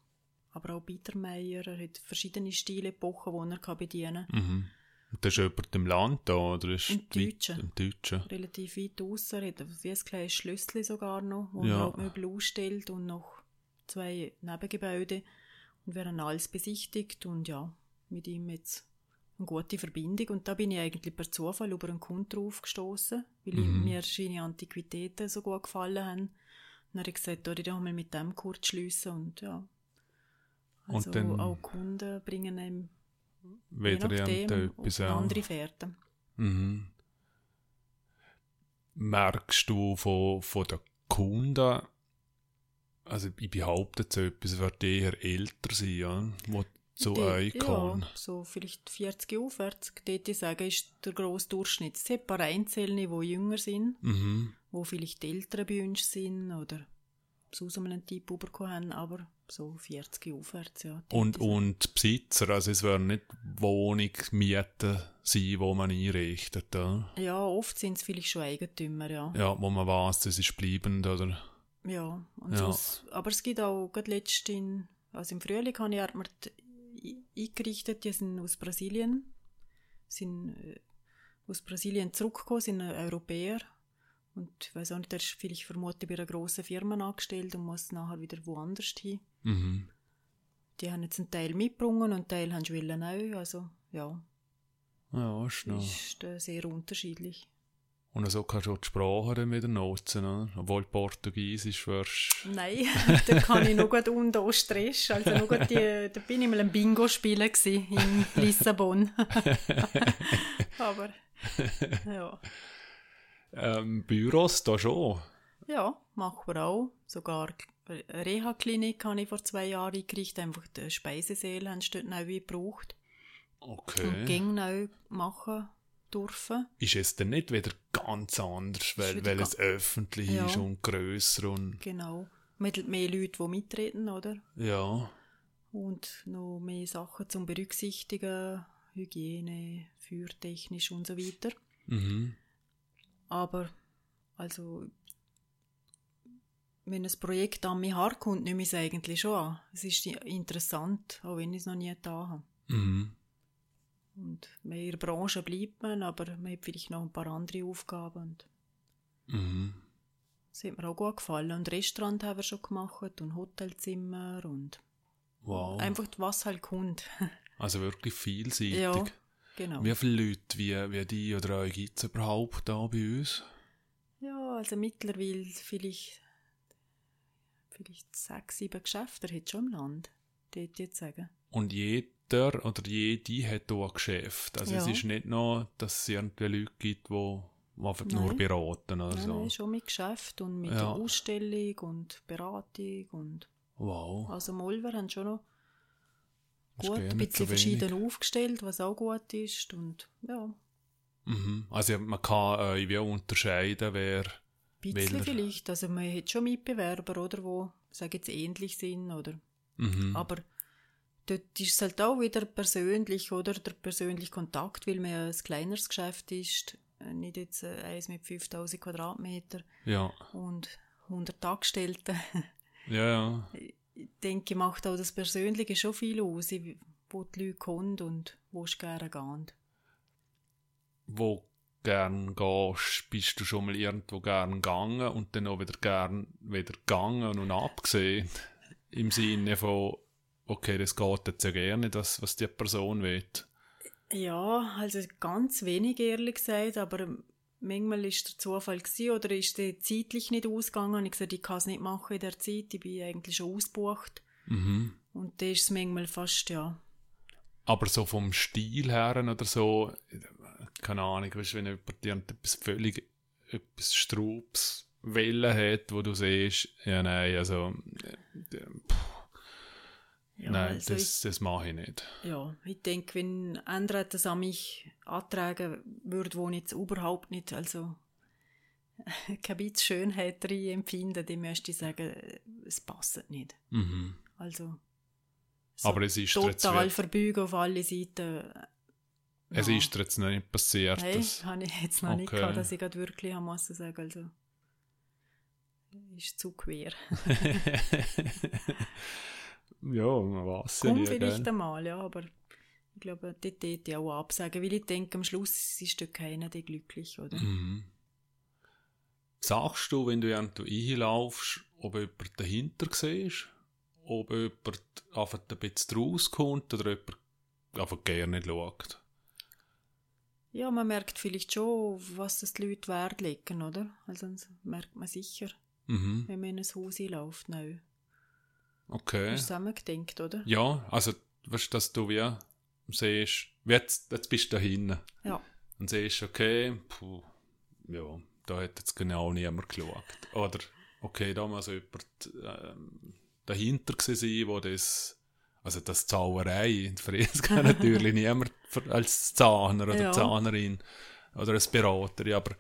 aber auch Biedermeier, er hat verschiedene Stile, Epochen, die er kann bedienen kann. Mhm. Und das ist jemand im Land da, oder ist Im weit- Deutschen. Im Deutschen. relativ weit raus. Er hat wie ein kleines Schlössli sogar noch, wo Ja. er Möbel ausstellt und noch zwei Nebengebäude. Und wir haben alles besichtigt und ja, mit ihm jetzt eine gute Verbindung. Und da bin ich eigentlich per Zufall über einen Kunden drauf gestoßen, weil ihm Mhm. mir seine Antiquitäten so gut gefallen haben. Und dann habe ich gesagt, «Oh, ich doch mal mit dem kurz schliessen und ja. Und Also dann- auch Kunden bringen einem je Wieder nachdem etwas auf andere Fährte. Mhm. Merkst du von, von den Kunden, also ich behaupte so etwas, wird eher älter sein, ja, wo zu Die- euch kommen. Ja, so vielleicht 40 aufwärts. Dort ich sagen, ist der grosse Durchschnitt. Es sind ein paar Einzelne, die jünger sind, Mhm. wo vielleicht Eltern bei uns sind oder sonst einmal einen Typ bekommen haben, aber so 40 aufwärts, ja. Und, und Besitzer, also es werden nicht Wohnungsmieten sein, wo man einrichtet, ja? Ja, oft sind es vielleicht schon Eigentümer, ja. ja, wo man weiß, das ist bleibend, oder? Ja, und Ja. So, aber es gibt auch, gerade letzt in, also im Frühling habe ich i- eingerichtet, die sind aus Brasilien, sind äh, aus Brasilien zurückgekommen, sind äh, Europäer und ich weiß auch nicht, der ist vielleicht vermutlich bei einer grossen Firma angestellt und muss nachher wieder woanders hin. Mhm. Die haben jetzt einen Teil mitgebracht und einen Teil haben sie auch, also ja, Ja, ist noch. ist äh, sehr unterschiedlich. Und so kannst du auch die Sprache dann wieder nutzen, oder? Obwohl Portugiesisch wirst Nein, da kann ich noch gut und Stress. Also noch gut die, da bin ich mal ein Bingo spielen in Lissabon. Aber ja, ähm, Büros da schon. ja, machen wir auch. Sogar eine Reha-Klinik habe ich vor zwei Jahren eingerichtet. Einfach die Speisesäle haben sie dort neu gebraucht und Okay. Gänge neu machen dürfen. Ist es dann nicht wieder ganz anders, weil, weil es öffentlich Ja. ist und grösser und Genau. Mit mehr Leute, die mitreden, oder? ja. Und noch mehr Sachen zum Berücksichtigen, Hygiene, feuertechnisch und so weiter. Mhm. Aber, also, wenn ein Projekt an mich herkommt, nehme ich es eigentlich schon an. Es ist interessant, auch wenn ich es noch nie da habe. Mhm. Und in der Branche bleibt man, aber man hat vielleicht noch ein paar andere Aufgaben. Und Mhm. Das hat mir auch gut gefallen. Und Restaurant haben wir schon gemacht und Hotelzimmer und wow. einfach was halt kommt. Also wirklich vielseitig. Ja, genau. Wie viele Leute wie, wie die oder euch gibt es überhaupt da bei uns? Ja, also mittlerweile vielleicht, vielleicht sechs, sieben Geschäfte hat schon im Land, dort jetzt sagen. Und jeder oder jede hat hier ein Geschäft. Also Ja. es ist nicht nur, dass es irgendwie Leute gibt, die einfach nur beraten oder Nein, nein, schon mit Geschäft und mit Ja. Ausstellung und Beratung und Wow. also mal, wir haben schon noch gut, ein nicht so bisschen verschieden wenig. aufgestellt, was auch gut ist und ja, Mhm. Also man kann euch wie unterscheiden, wer... ein bisschen Welcher? vielleicht, also man hat schon Mitbewerber, oder, wo, sage jetzt, ähnlich sind, oder, Mhm. aber dort ist es halt auch wieder persönlich, oder, der persönliche Kontakt, weil man ja ein kleineres Geschäft ist, äh, nicht jetzt äh, eins mit 5000 Quadratmeter Ja. und 100 Angestellte. Ja, ja. ich denke, macht auch das Persönliche schon viel aus, wo die Leute kommen und wo sie gerne gehen. Wo gern gehst, bist du schon mal irgendwo gern gegangen und dann auch wieder gern wieder gegangen und abgesehen. Im Sinne von, okay, das geht jetzt ja gerne, das, was die Person will. Ja, also ganz wenig ehrlich gesagt, aber manchmal ist der Zufall gewesen, oder ist der zeitlich nicht ausgegangen. Ich gesagt, ich kann es nicht machen in der Zeit, ich bin eigentlich schon ausgebucht. Mhm. Und da ist es manchmal fast, ja, Aber so vom Stil her oder so, keine Ahnung, weißt, wenn jemand irgendetwas völlig etwas Straubs Wellen hat, wo du siehst, ja nein, also äh, äh, pff, ja nein, also das, das mache ich nicht. ich, ja, ich denke, wenn andere das an mich antragen würde, wo ich jetzt überhaupt nicht, also keine bisschen Schönheit drin empfinden, dann müsste ich sagen, es passt nicht. Mhm. Also so Aber es ist total verbeugen auf alle Seiten. Es Ja. ist jetzt noch nicht passiert. Nein, dass- habe ich jetzt noch nicht Okay. gehabt, dass ich gerade wirklich haben muss sagen, also ist zu quer. ja, man weiß ja nie. vielleicht einmal, ja, aber ich glaube, dort hätte ich auch absagen, weil ich denke, am Schluss ist dort keiner der glücklich, oder? Mhm. Sagst du, wenn du irgendwo einlaufst, ob jemand dahinter siehst, ob jemand einfach ein bisschen rauskommt oder jemand einfach gerne nicht schaut? Ja, man merkt vielleicht schon, was das die Leute Wert legen, oder? Also das merkt man sicher, Mhm. wenn man in ein Haus einläuft, neu. Okay. Zusammengedenkt, oder? Ja, also, weißt dass du wie siehst, jetzt, jetzt bist du da hinten. Ja. Und siehst, okay, puh, ja, da hat jetzt genau niemand geschaut. Oder, okay, da muss jemand ähm, dahinter sein, wo das, also das Zauberei, für das kann natürlich niemand als Zahner oder Ja. Zahnerin oder als Berater, aber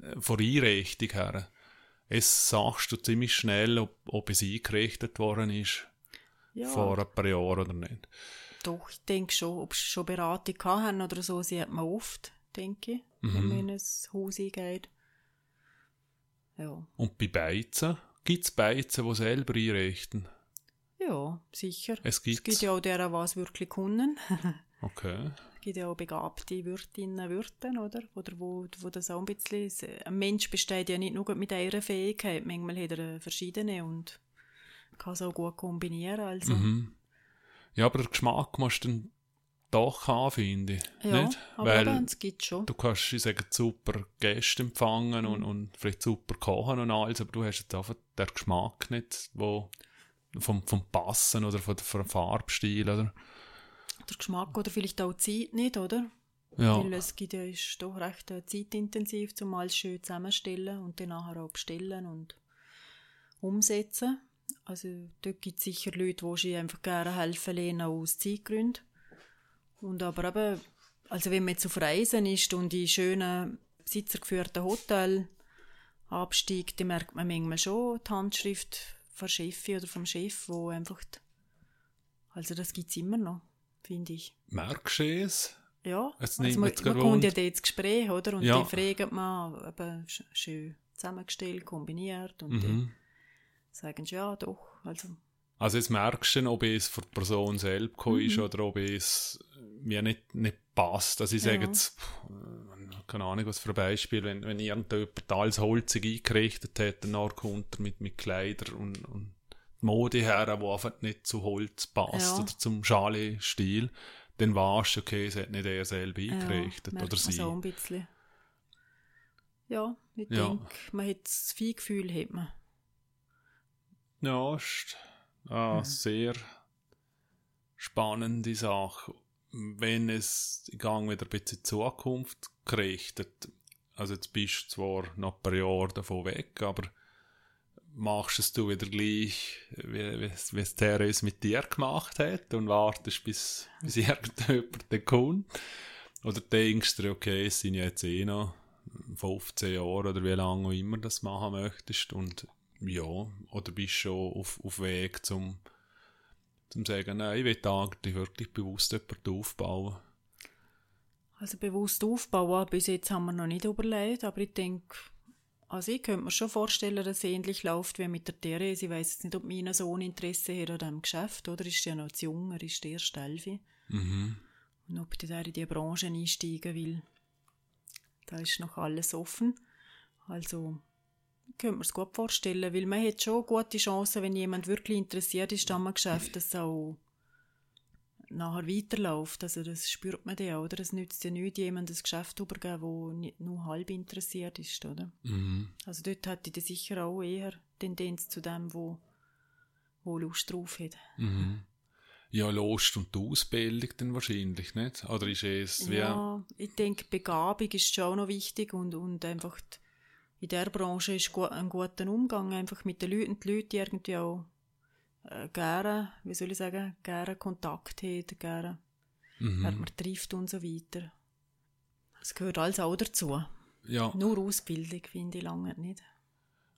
äh, von Einrichtung her, es sagst du ziemlich schnell, ob, ob es eingerichtet worden ist Ja, vor ein paar Jahren oder nicht. doch, ich denke schon, ob sie schon Beratung haben oder so, sie hat man oft, denke ich, wenn Mhm. man in ein Haus eingeht. Ja. Und bei Beizen, gibt es Beizen, die selber einrichten? Ja, sicher. Es Es gibt gibt ja auch derer, was wirklich können. Okay. Gibt ja auch begabte Wirtinnen, Wirten, oder? Oder wo, wo das auch ein bisschen... Ein Mensch besteht ja nicht nur mit einer Fähigkeit. Manchmal hat er verschiedene und kann es auch gut kombinieren. Also, Mhm. Ja, aber der Geschmack musst du dann doch haben, finde ich. ja, nicht? aber Weil es gibt schon. du kannst, ich sage, super Gäste empfangen und, und vielleicht super kochen und alles, aber du hast jetzt einfach den Geschmack nicht, wo vom, vom Passen oder von, vom Farbstil, oder? Der Geschmack oder vielleicht auch die Zeit nicht, oder? Ja. Weil es gibt ja, ist doch recht äh, zeitintensiv, zum alles schön zusammenstellen und dann nachher auch bestellen und umsetzen. Also dort gibt es sicher Leute, die sich einfach gerne helfen lehnen aus Zeitgründen. Und aber eben, also wenn man jetzt auf Reisen ist und in schönen, besitzergeführten Hotel absteigt, dann merkt man manchmal schon die Handschrift von Chefin oder vom Chef, wo einfach, die, also das gibt es immer noch, finde ich. Merkst du es? Ja, Jetzt also man, jetzt man kommt ja dort ins Gespräch, oder? Und Ja. die fragen man, eben sch- schön zusammengestellt, kombiniert und Mhm. sagen sie, ja doch, also Also jetzt merkst du ob es für die Person selbst mhm. ist oder ob es mir nicht, nicht passt. Also ich sage Ja. jetzt, pff, äh, keine Ahnung, was für ein Beispiel, wenn, wenn irgendjemand alles holzig eingerichtet hat, dann kommt er mit, mit Kleidern und, und Mode her, die einfach nicht zu Holz passt ja. oder zum Schale-Stil, dann weißt du, okay, es hat nicht er selber eingerichtet ja, oder sie. so ein bisschen. Ja, ich ja. denke, man hat das Feingefühl, hat man. Ja, ist eine mhm. sehr spannende Sache. Wenn es Gang wieder ein bisschen in Zukunft gerichtet, also jetzt bist du zwar noch ein paar Jahre davon weg, aber machst es du wieder gleich, wie, wie, wie es Therese mit dir gemacht hat und wartest, bis, bis irgendjemand kommt? Oder denkst du, okay, es sind jetzt eh noch 15 Jahre oder wie lange auch immer das machen möchtest und ja, oder bist du schon auf, auf Weg zum, zum sagen, nein, ich will eigentlich wirklich bewusst jemanden aufbauen? Also bewusst aufbauen, bis jetzt haben wir noch nicht überlegt, aber ich denke, also ich könnte mir schon vorstellen, dass es ähnlich läuft wie mit der Therese. Ich weiß jetzt nicht, ob mein Sohn Interesse hat an diesem Geschäft, oder? Ist ja noch zu jung, er ist der erste Elfi. Mhm. Und ob der in diese Branche einsteigen will, da ist noch alles offen. Also, ich könnte mir es gut vorstellen, weil man hat schon gute Chancen, wenn jemand wirklich interessiert ist an einem Geschäft, dass auch nachher weiterläuft. Also das spürt man ja, oder? Es nützt ja nichts, jemandem ein Geschäft übergeben, das nur halb interessiert ist, oder? Mhm. Also dort hätte ich sicher auch eher Tendenz zu dem, wo, wo Lust drauf hat. Mhm. Ja, Lust und die Ausbildung dann wahrscheinlich, nicht? Oder ist es wie... Ja, ich denke, Begabung ist schon auch noch wichtig und, und einfach die, in der Branche ist ein guter Umgang einfach mit den Leuten, die Leute irgendwie auch äh, gerne, wie soll ich sagen, gerne Kontakt hat, gerne, mhm. man trifft und so weiter. Das gehört alles auch dazu. Ja. Nur Ausbildung finde ich lange nicht.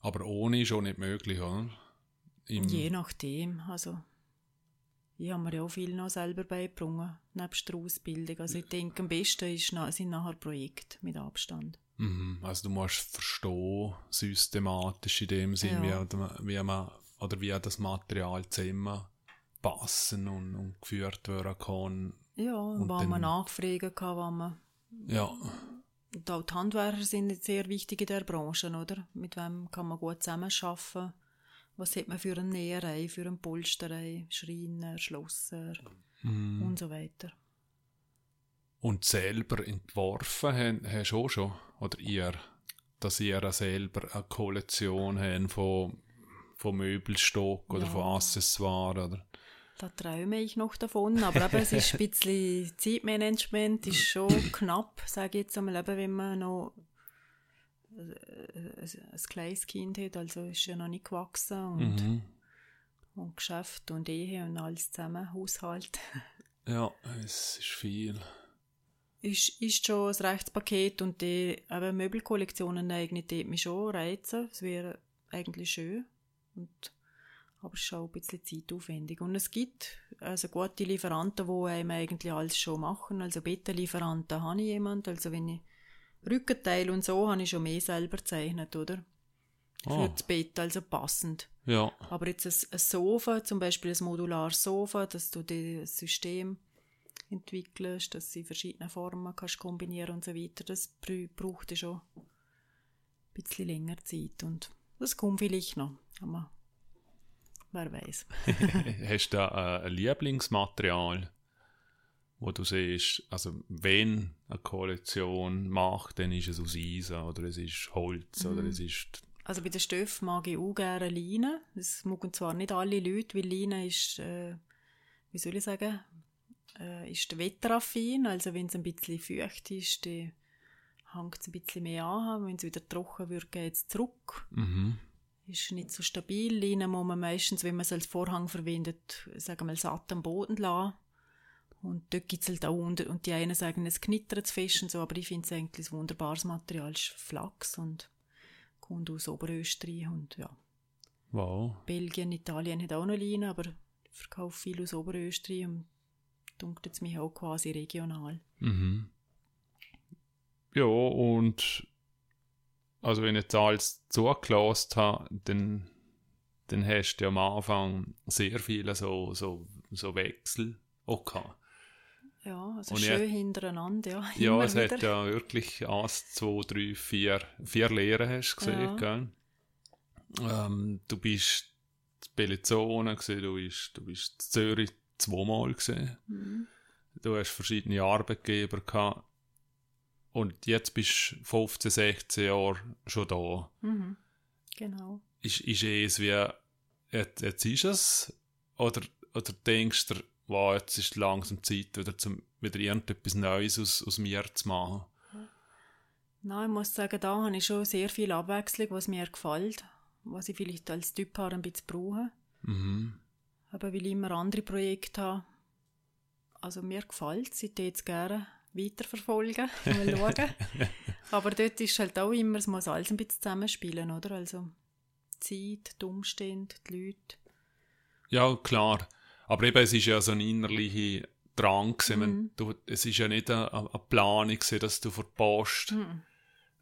Aber ohne ist auch nicht möglich, oder? Im Je nachdem, also ich habe mir ja auch viel noch selber beigebracht, nebst der Ausbildung. Also ich denke, am besten ist, sind nachher Projekte mit Abstand. Mhm. Also du musst verstehen, systematisch in dem Sinn, ja. wie, wie man oder wie das Material zusammenpassen und, und geführt werden kann. Ja, und wann man nachfragen kann, wann man... Ja. Und auch die Handwerker sind sehr wichtig in der Branche, oder? Mit wem kann man gut zusammenarbeiten? Was hat man für eine Näherei, für eine Polsterei, Schreiner, Schlosser mm. und so weiter. Und selber entworfen hast du auch schon, oder ihr, dass ihr selber eine Kollektion habt von von Möbelstock oder ja. von Accessoires, oder? Da träume ich noch davon, aber eben, es ist ein bisschen Zeitmanagement, ist schon knapp, sage ich jetzt einmal, eben, wenn man noch äh, ein kleines Kind hat, also ist ja noch nicht gewachsen und, mhm. und Geschäft und Ehe und alles zusammen, Haushalt. Ja, es ist viel. Ist, ist schon ein Rechtspaket und die eben Möbelkollektionen eigentlich mich schon reizen. Es wäre eigentlich schön. Und, aber es ist auch ein bisschen zeitaufwendig. Und es gibt also gute Lieferanten, die einem eigentlich alles schon machen. Also Bettenlieferanten habe ich jemand. Also wenn ich Rückenteil und so habe ich schon mehr selber gezeichnet, oder? Für oh. das Bett, also passend. Ja. Aber jetzt ein, ein Sofa, zum Beispiel ein modulares Sofa, dass du das System entwickelst, dass du in verschiedene Formen kannst kombinieren und so weiter, das braucht schon ein bisschen länger Zeit. Und das kommt vielleicht noch. Aber wer weiß. Hast du da ein Lieblingsmaterial, wo du siehst, also wenn eine Kollektion macht, dann ist es aus Eisen oder es ist Holz mhm. oder es ist... Also bei den Stoffen mag ich auch gerne Leine. Das mögen zwar nicht alle Leute, weil Leine ist, äh, wie soll ich sagen, äh, ist wetteraffin. Also wenn es ein bisschen feucht ist, dann hängt es ein bisschen mehr an. Wenn es wieder trocken wird, geht es zurück. Mhm ist nicht so stabil. Leinen muss man meistens, wenn man es als Vorhang verwendet, sagen wir mal satt am Boden lassen. Und dort gibt es halt auch unter, und die einen sagen, es knittert zu fest und so, aber ich finde es eigentlich ein wunderbares Material. Ist Flachs und kommt aus Oberösterreich und ja. Wow. Belgien, Italien hat auch noch Leinen, aber ich verkaufe viel aus Oberösterreich und dunkelt es mich auch quasi regional. Mhm. Ja, und also wenn ich alles zugelassen habe, dann, dann hast du am Anfang sehr viele so, so, so Wechsel auch gehabt. Ja, also und schön ich, hintereinander, ja. Ja, es wieder. hat ja wirklich eins, zwei, drei, vier, vier Lehren hast du gesehen, ja. ähm, du bist in Bellinzona gesehen, du bist, du bist in Zürich zweimal gesehen. Mhm. Du hast verschiedene Arbeitgeber gehabt. Und jetzt bist du 15, 16 Jahre schon da. Mhm. Genau. Ist, ist es wie, jetzt, jetzt ist es? Oder, oder denkst du, wow, jetzt ist langsam Zeit, wieder, zum, wieder irgendetwas Neues aus, aus mir zu machen? Nein, ich muss sagen, da habe ich schon sehr viel Abwechslung, was mir gefällt, was ich vielleicht als Typ habe, ein bisschen brauche. Mhm. Aber weil ich immer andere Projekte habe. Also mir gefällt es, ich jetzt gerne weiterverfolgen, mal schauen. Aber dort ist halt auch immer, es muss alles ein bisschen zusammenspielen, oder? Also Zeit, die Umstände, die Leute. Ja, klar. Aber eben, es ist ja so ein innerlicher Drang Mhm. Du, es ist ja nicht eine, eine Planung dass du von Post mhm.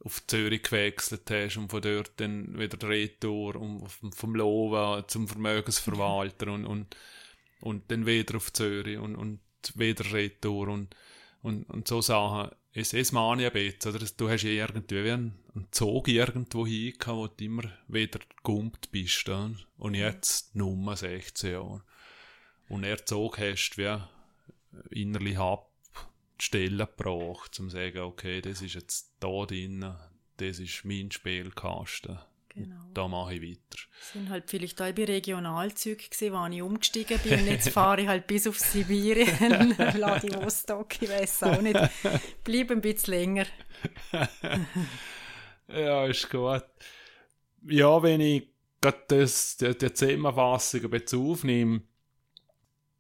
auf Zürich gewechselt hast und von dort dann wieder Retour und vom Loven zum Vermögensverwalter und, und, und dann wieder auf Zürich und, und wieder Retour und, und, und so Sachen. Es, ich ein bisschen, oder? Du hast ja irgendwie wie einen, einen Zug irgendwo hingehabt, wo du immer wieder gumpt bist. Dann. Und jetzt Nummer 16 Jahre und er Zug hast, wie innerlich ab die Stelle gebracht, um zu sagen, okay, das ist jetzt da drin, das ist mein Spielkasten. Genau. Da mache ich weiter. Das sind halt vielleicht auch bei Regionalzügen gewesen, wo ich umgestiegen bin. Jetzt fahre ich halt bis auf Sibirien, Vladivostok, ich weiß auch nicht. Bleib ein bisschen länger. ja, ist gut. Ja, wenn ich gerade das, die, die Zusammenfassung ein bisschen aufnehme,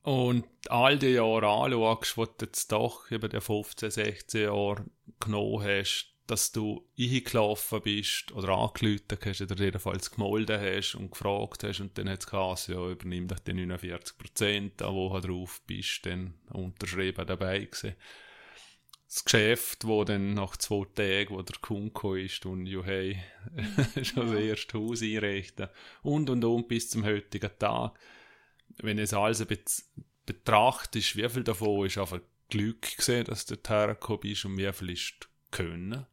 und all die Jahre anschaust, wo du jetzt doch über die 15, 16 Jahre genommen hast, dass du eingelaufen bist oder angelötet hast oder jedenfalls gemolden hast und gefragt hast und dann hat es geheißen, ja, übernimm dich die 49 Prozent, an wo du drauf bist, dann unterschrieben dabei gewesen. Das Geschäft, wo dann nach zwei Tagen, wo der Kunde ist und ja, hey, schon das erste Haus einrichten und und und bis zum heutigen Tag wenn es alles betrachtest, wie viel davon ist einfach Glück gesehen, dass du hergekommen bist und wie viel ist Können?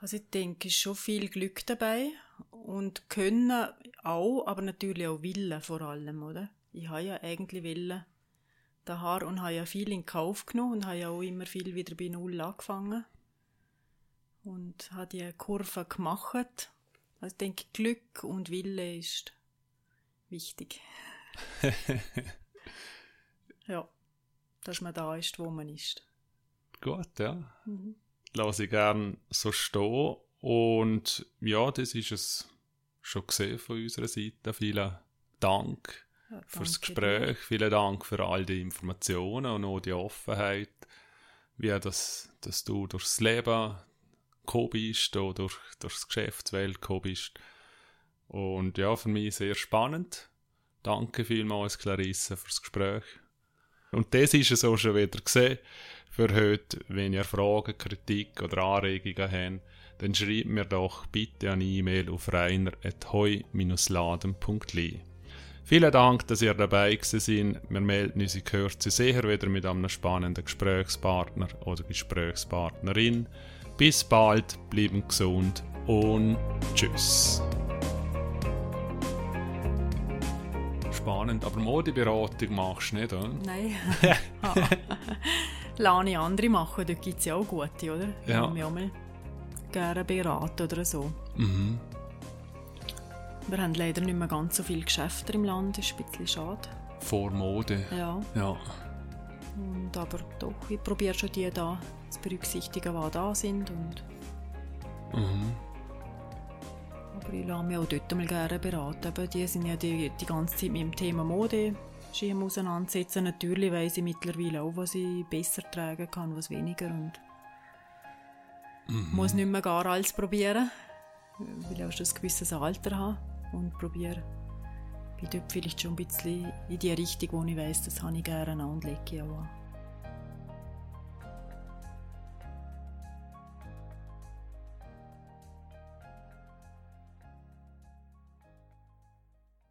Also ich denke, es ist schon viel Glück dabei und Können auch, aber natürlich auch Willen vor allem, oder? Ich habe ja eigentlich Willen daher und habe ja viel in Kauf genommen und habe ja auch immer viel wieder bei Null angefangen und habe die Kurve gemacht. Also ich denke, Glück und Wille ist wichtig. ja, dass man da ist, wo man ist. Gut, ja. Mhm. Lasse ich gern so stehen. Und ja, das ist es schon gesehen von unserer Seite. Vielen Dank ja, fürs Gespräch. Dir. Vielen Dank für all die Informationen und auch die Offenheit, wie das, dass du durchs Leben gekommen bist, oder durch, durchs Geschäftswelt gekommen bist. Und ja, für mich sehr spannend. Danke vielmals, Clarisse, fürs Gespräch. Und das ist es auch schon wieder gesehen für heute. Wenn ihr Fragen, Kritik oder Anregungen habt, dann schreibt mir doch bitte eine E-Mail auf reiner.heu-laden.li. Vielen Dank, dass ihr dabei seid. Wir melden uns in Kürze sicher wieder mit einem spannenden Gesprächspartner oder Gesprächspartnerin. Bis bald, bleiben gesund und tschüss. spannend. Aber Modeberatung machst du nicht, oder? Nein. Ich andere machen, dort gibt es ja auch gute, oder? Ja. Ich auch mal gerne beraten oder so. Mhm. Wir haben leider nicht mehr ganz so viele Geschäfte im Land, das ist ein bisschen schade. Vor Mode? Ja. ja. Und aber doch, ich probiere schon die da zu berücksichtigen, die da sind. Und mhm. Aber ich lasse mich auch dort mal gerne beraten. Aber die sind ja die, die ganze Zeit mit dem Thema Mode Schirm auseinandersetzen. Natürlich weiss ich mittlerweile auch, was ich besser tragen kann, was weniger. Und mhm. muss nicht mehr gar alles probieren, weil ich auch schon ein gewisses Alter habe. Und probiere, bin dort vielleicht schon ein bisschen in die Richtung, wo ich weiss, das habe ich gerne an und lege ich auch an.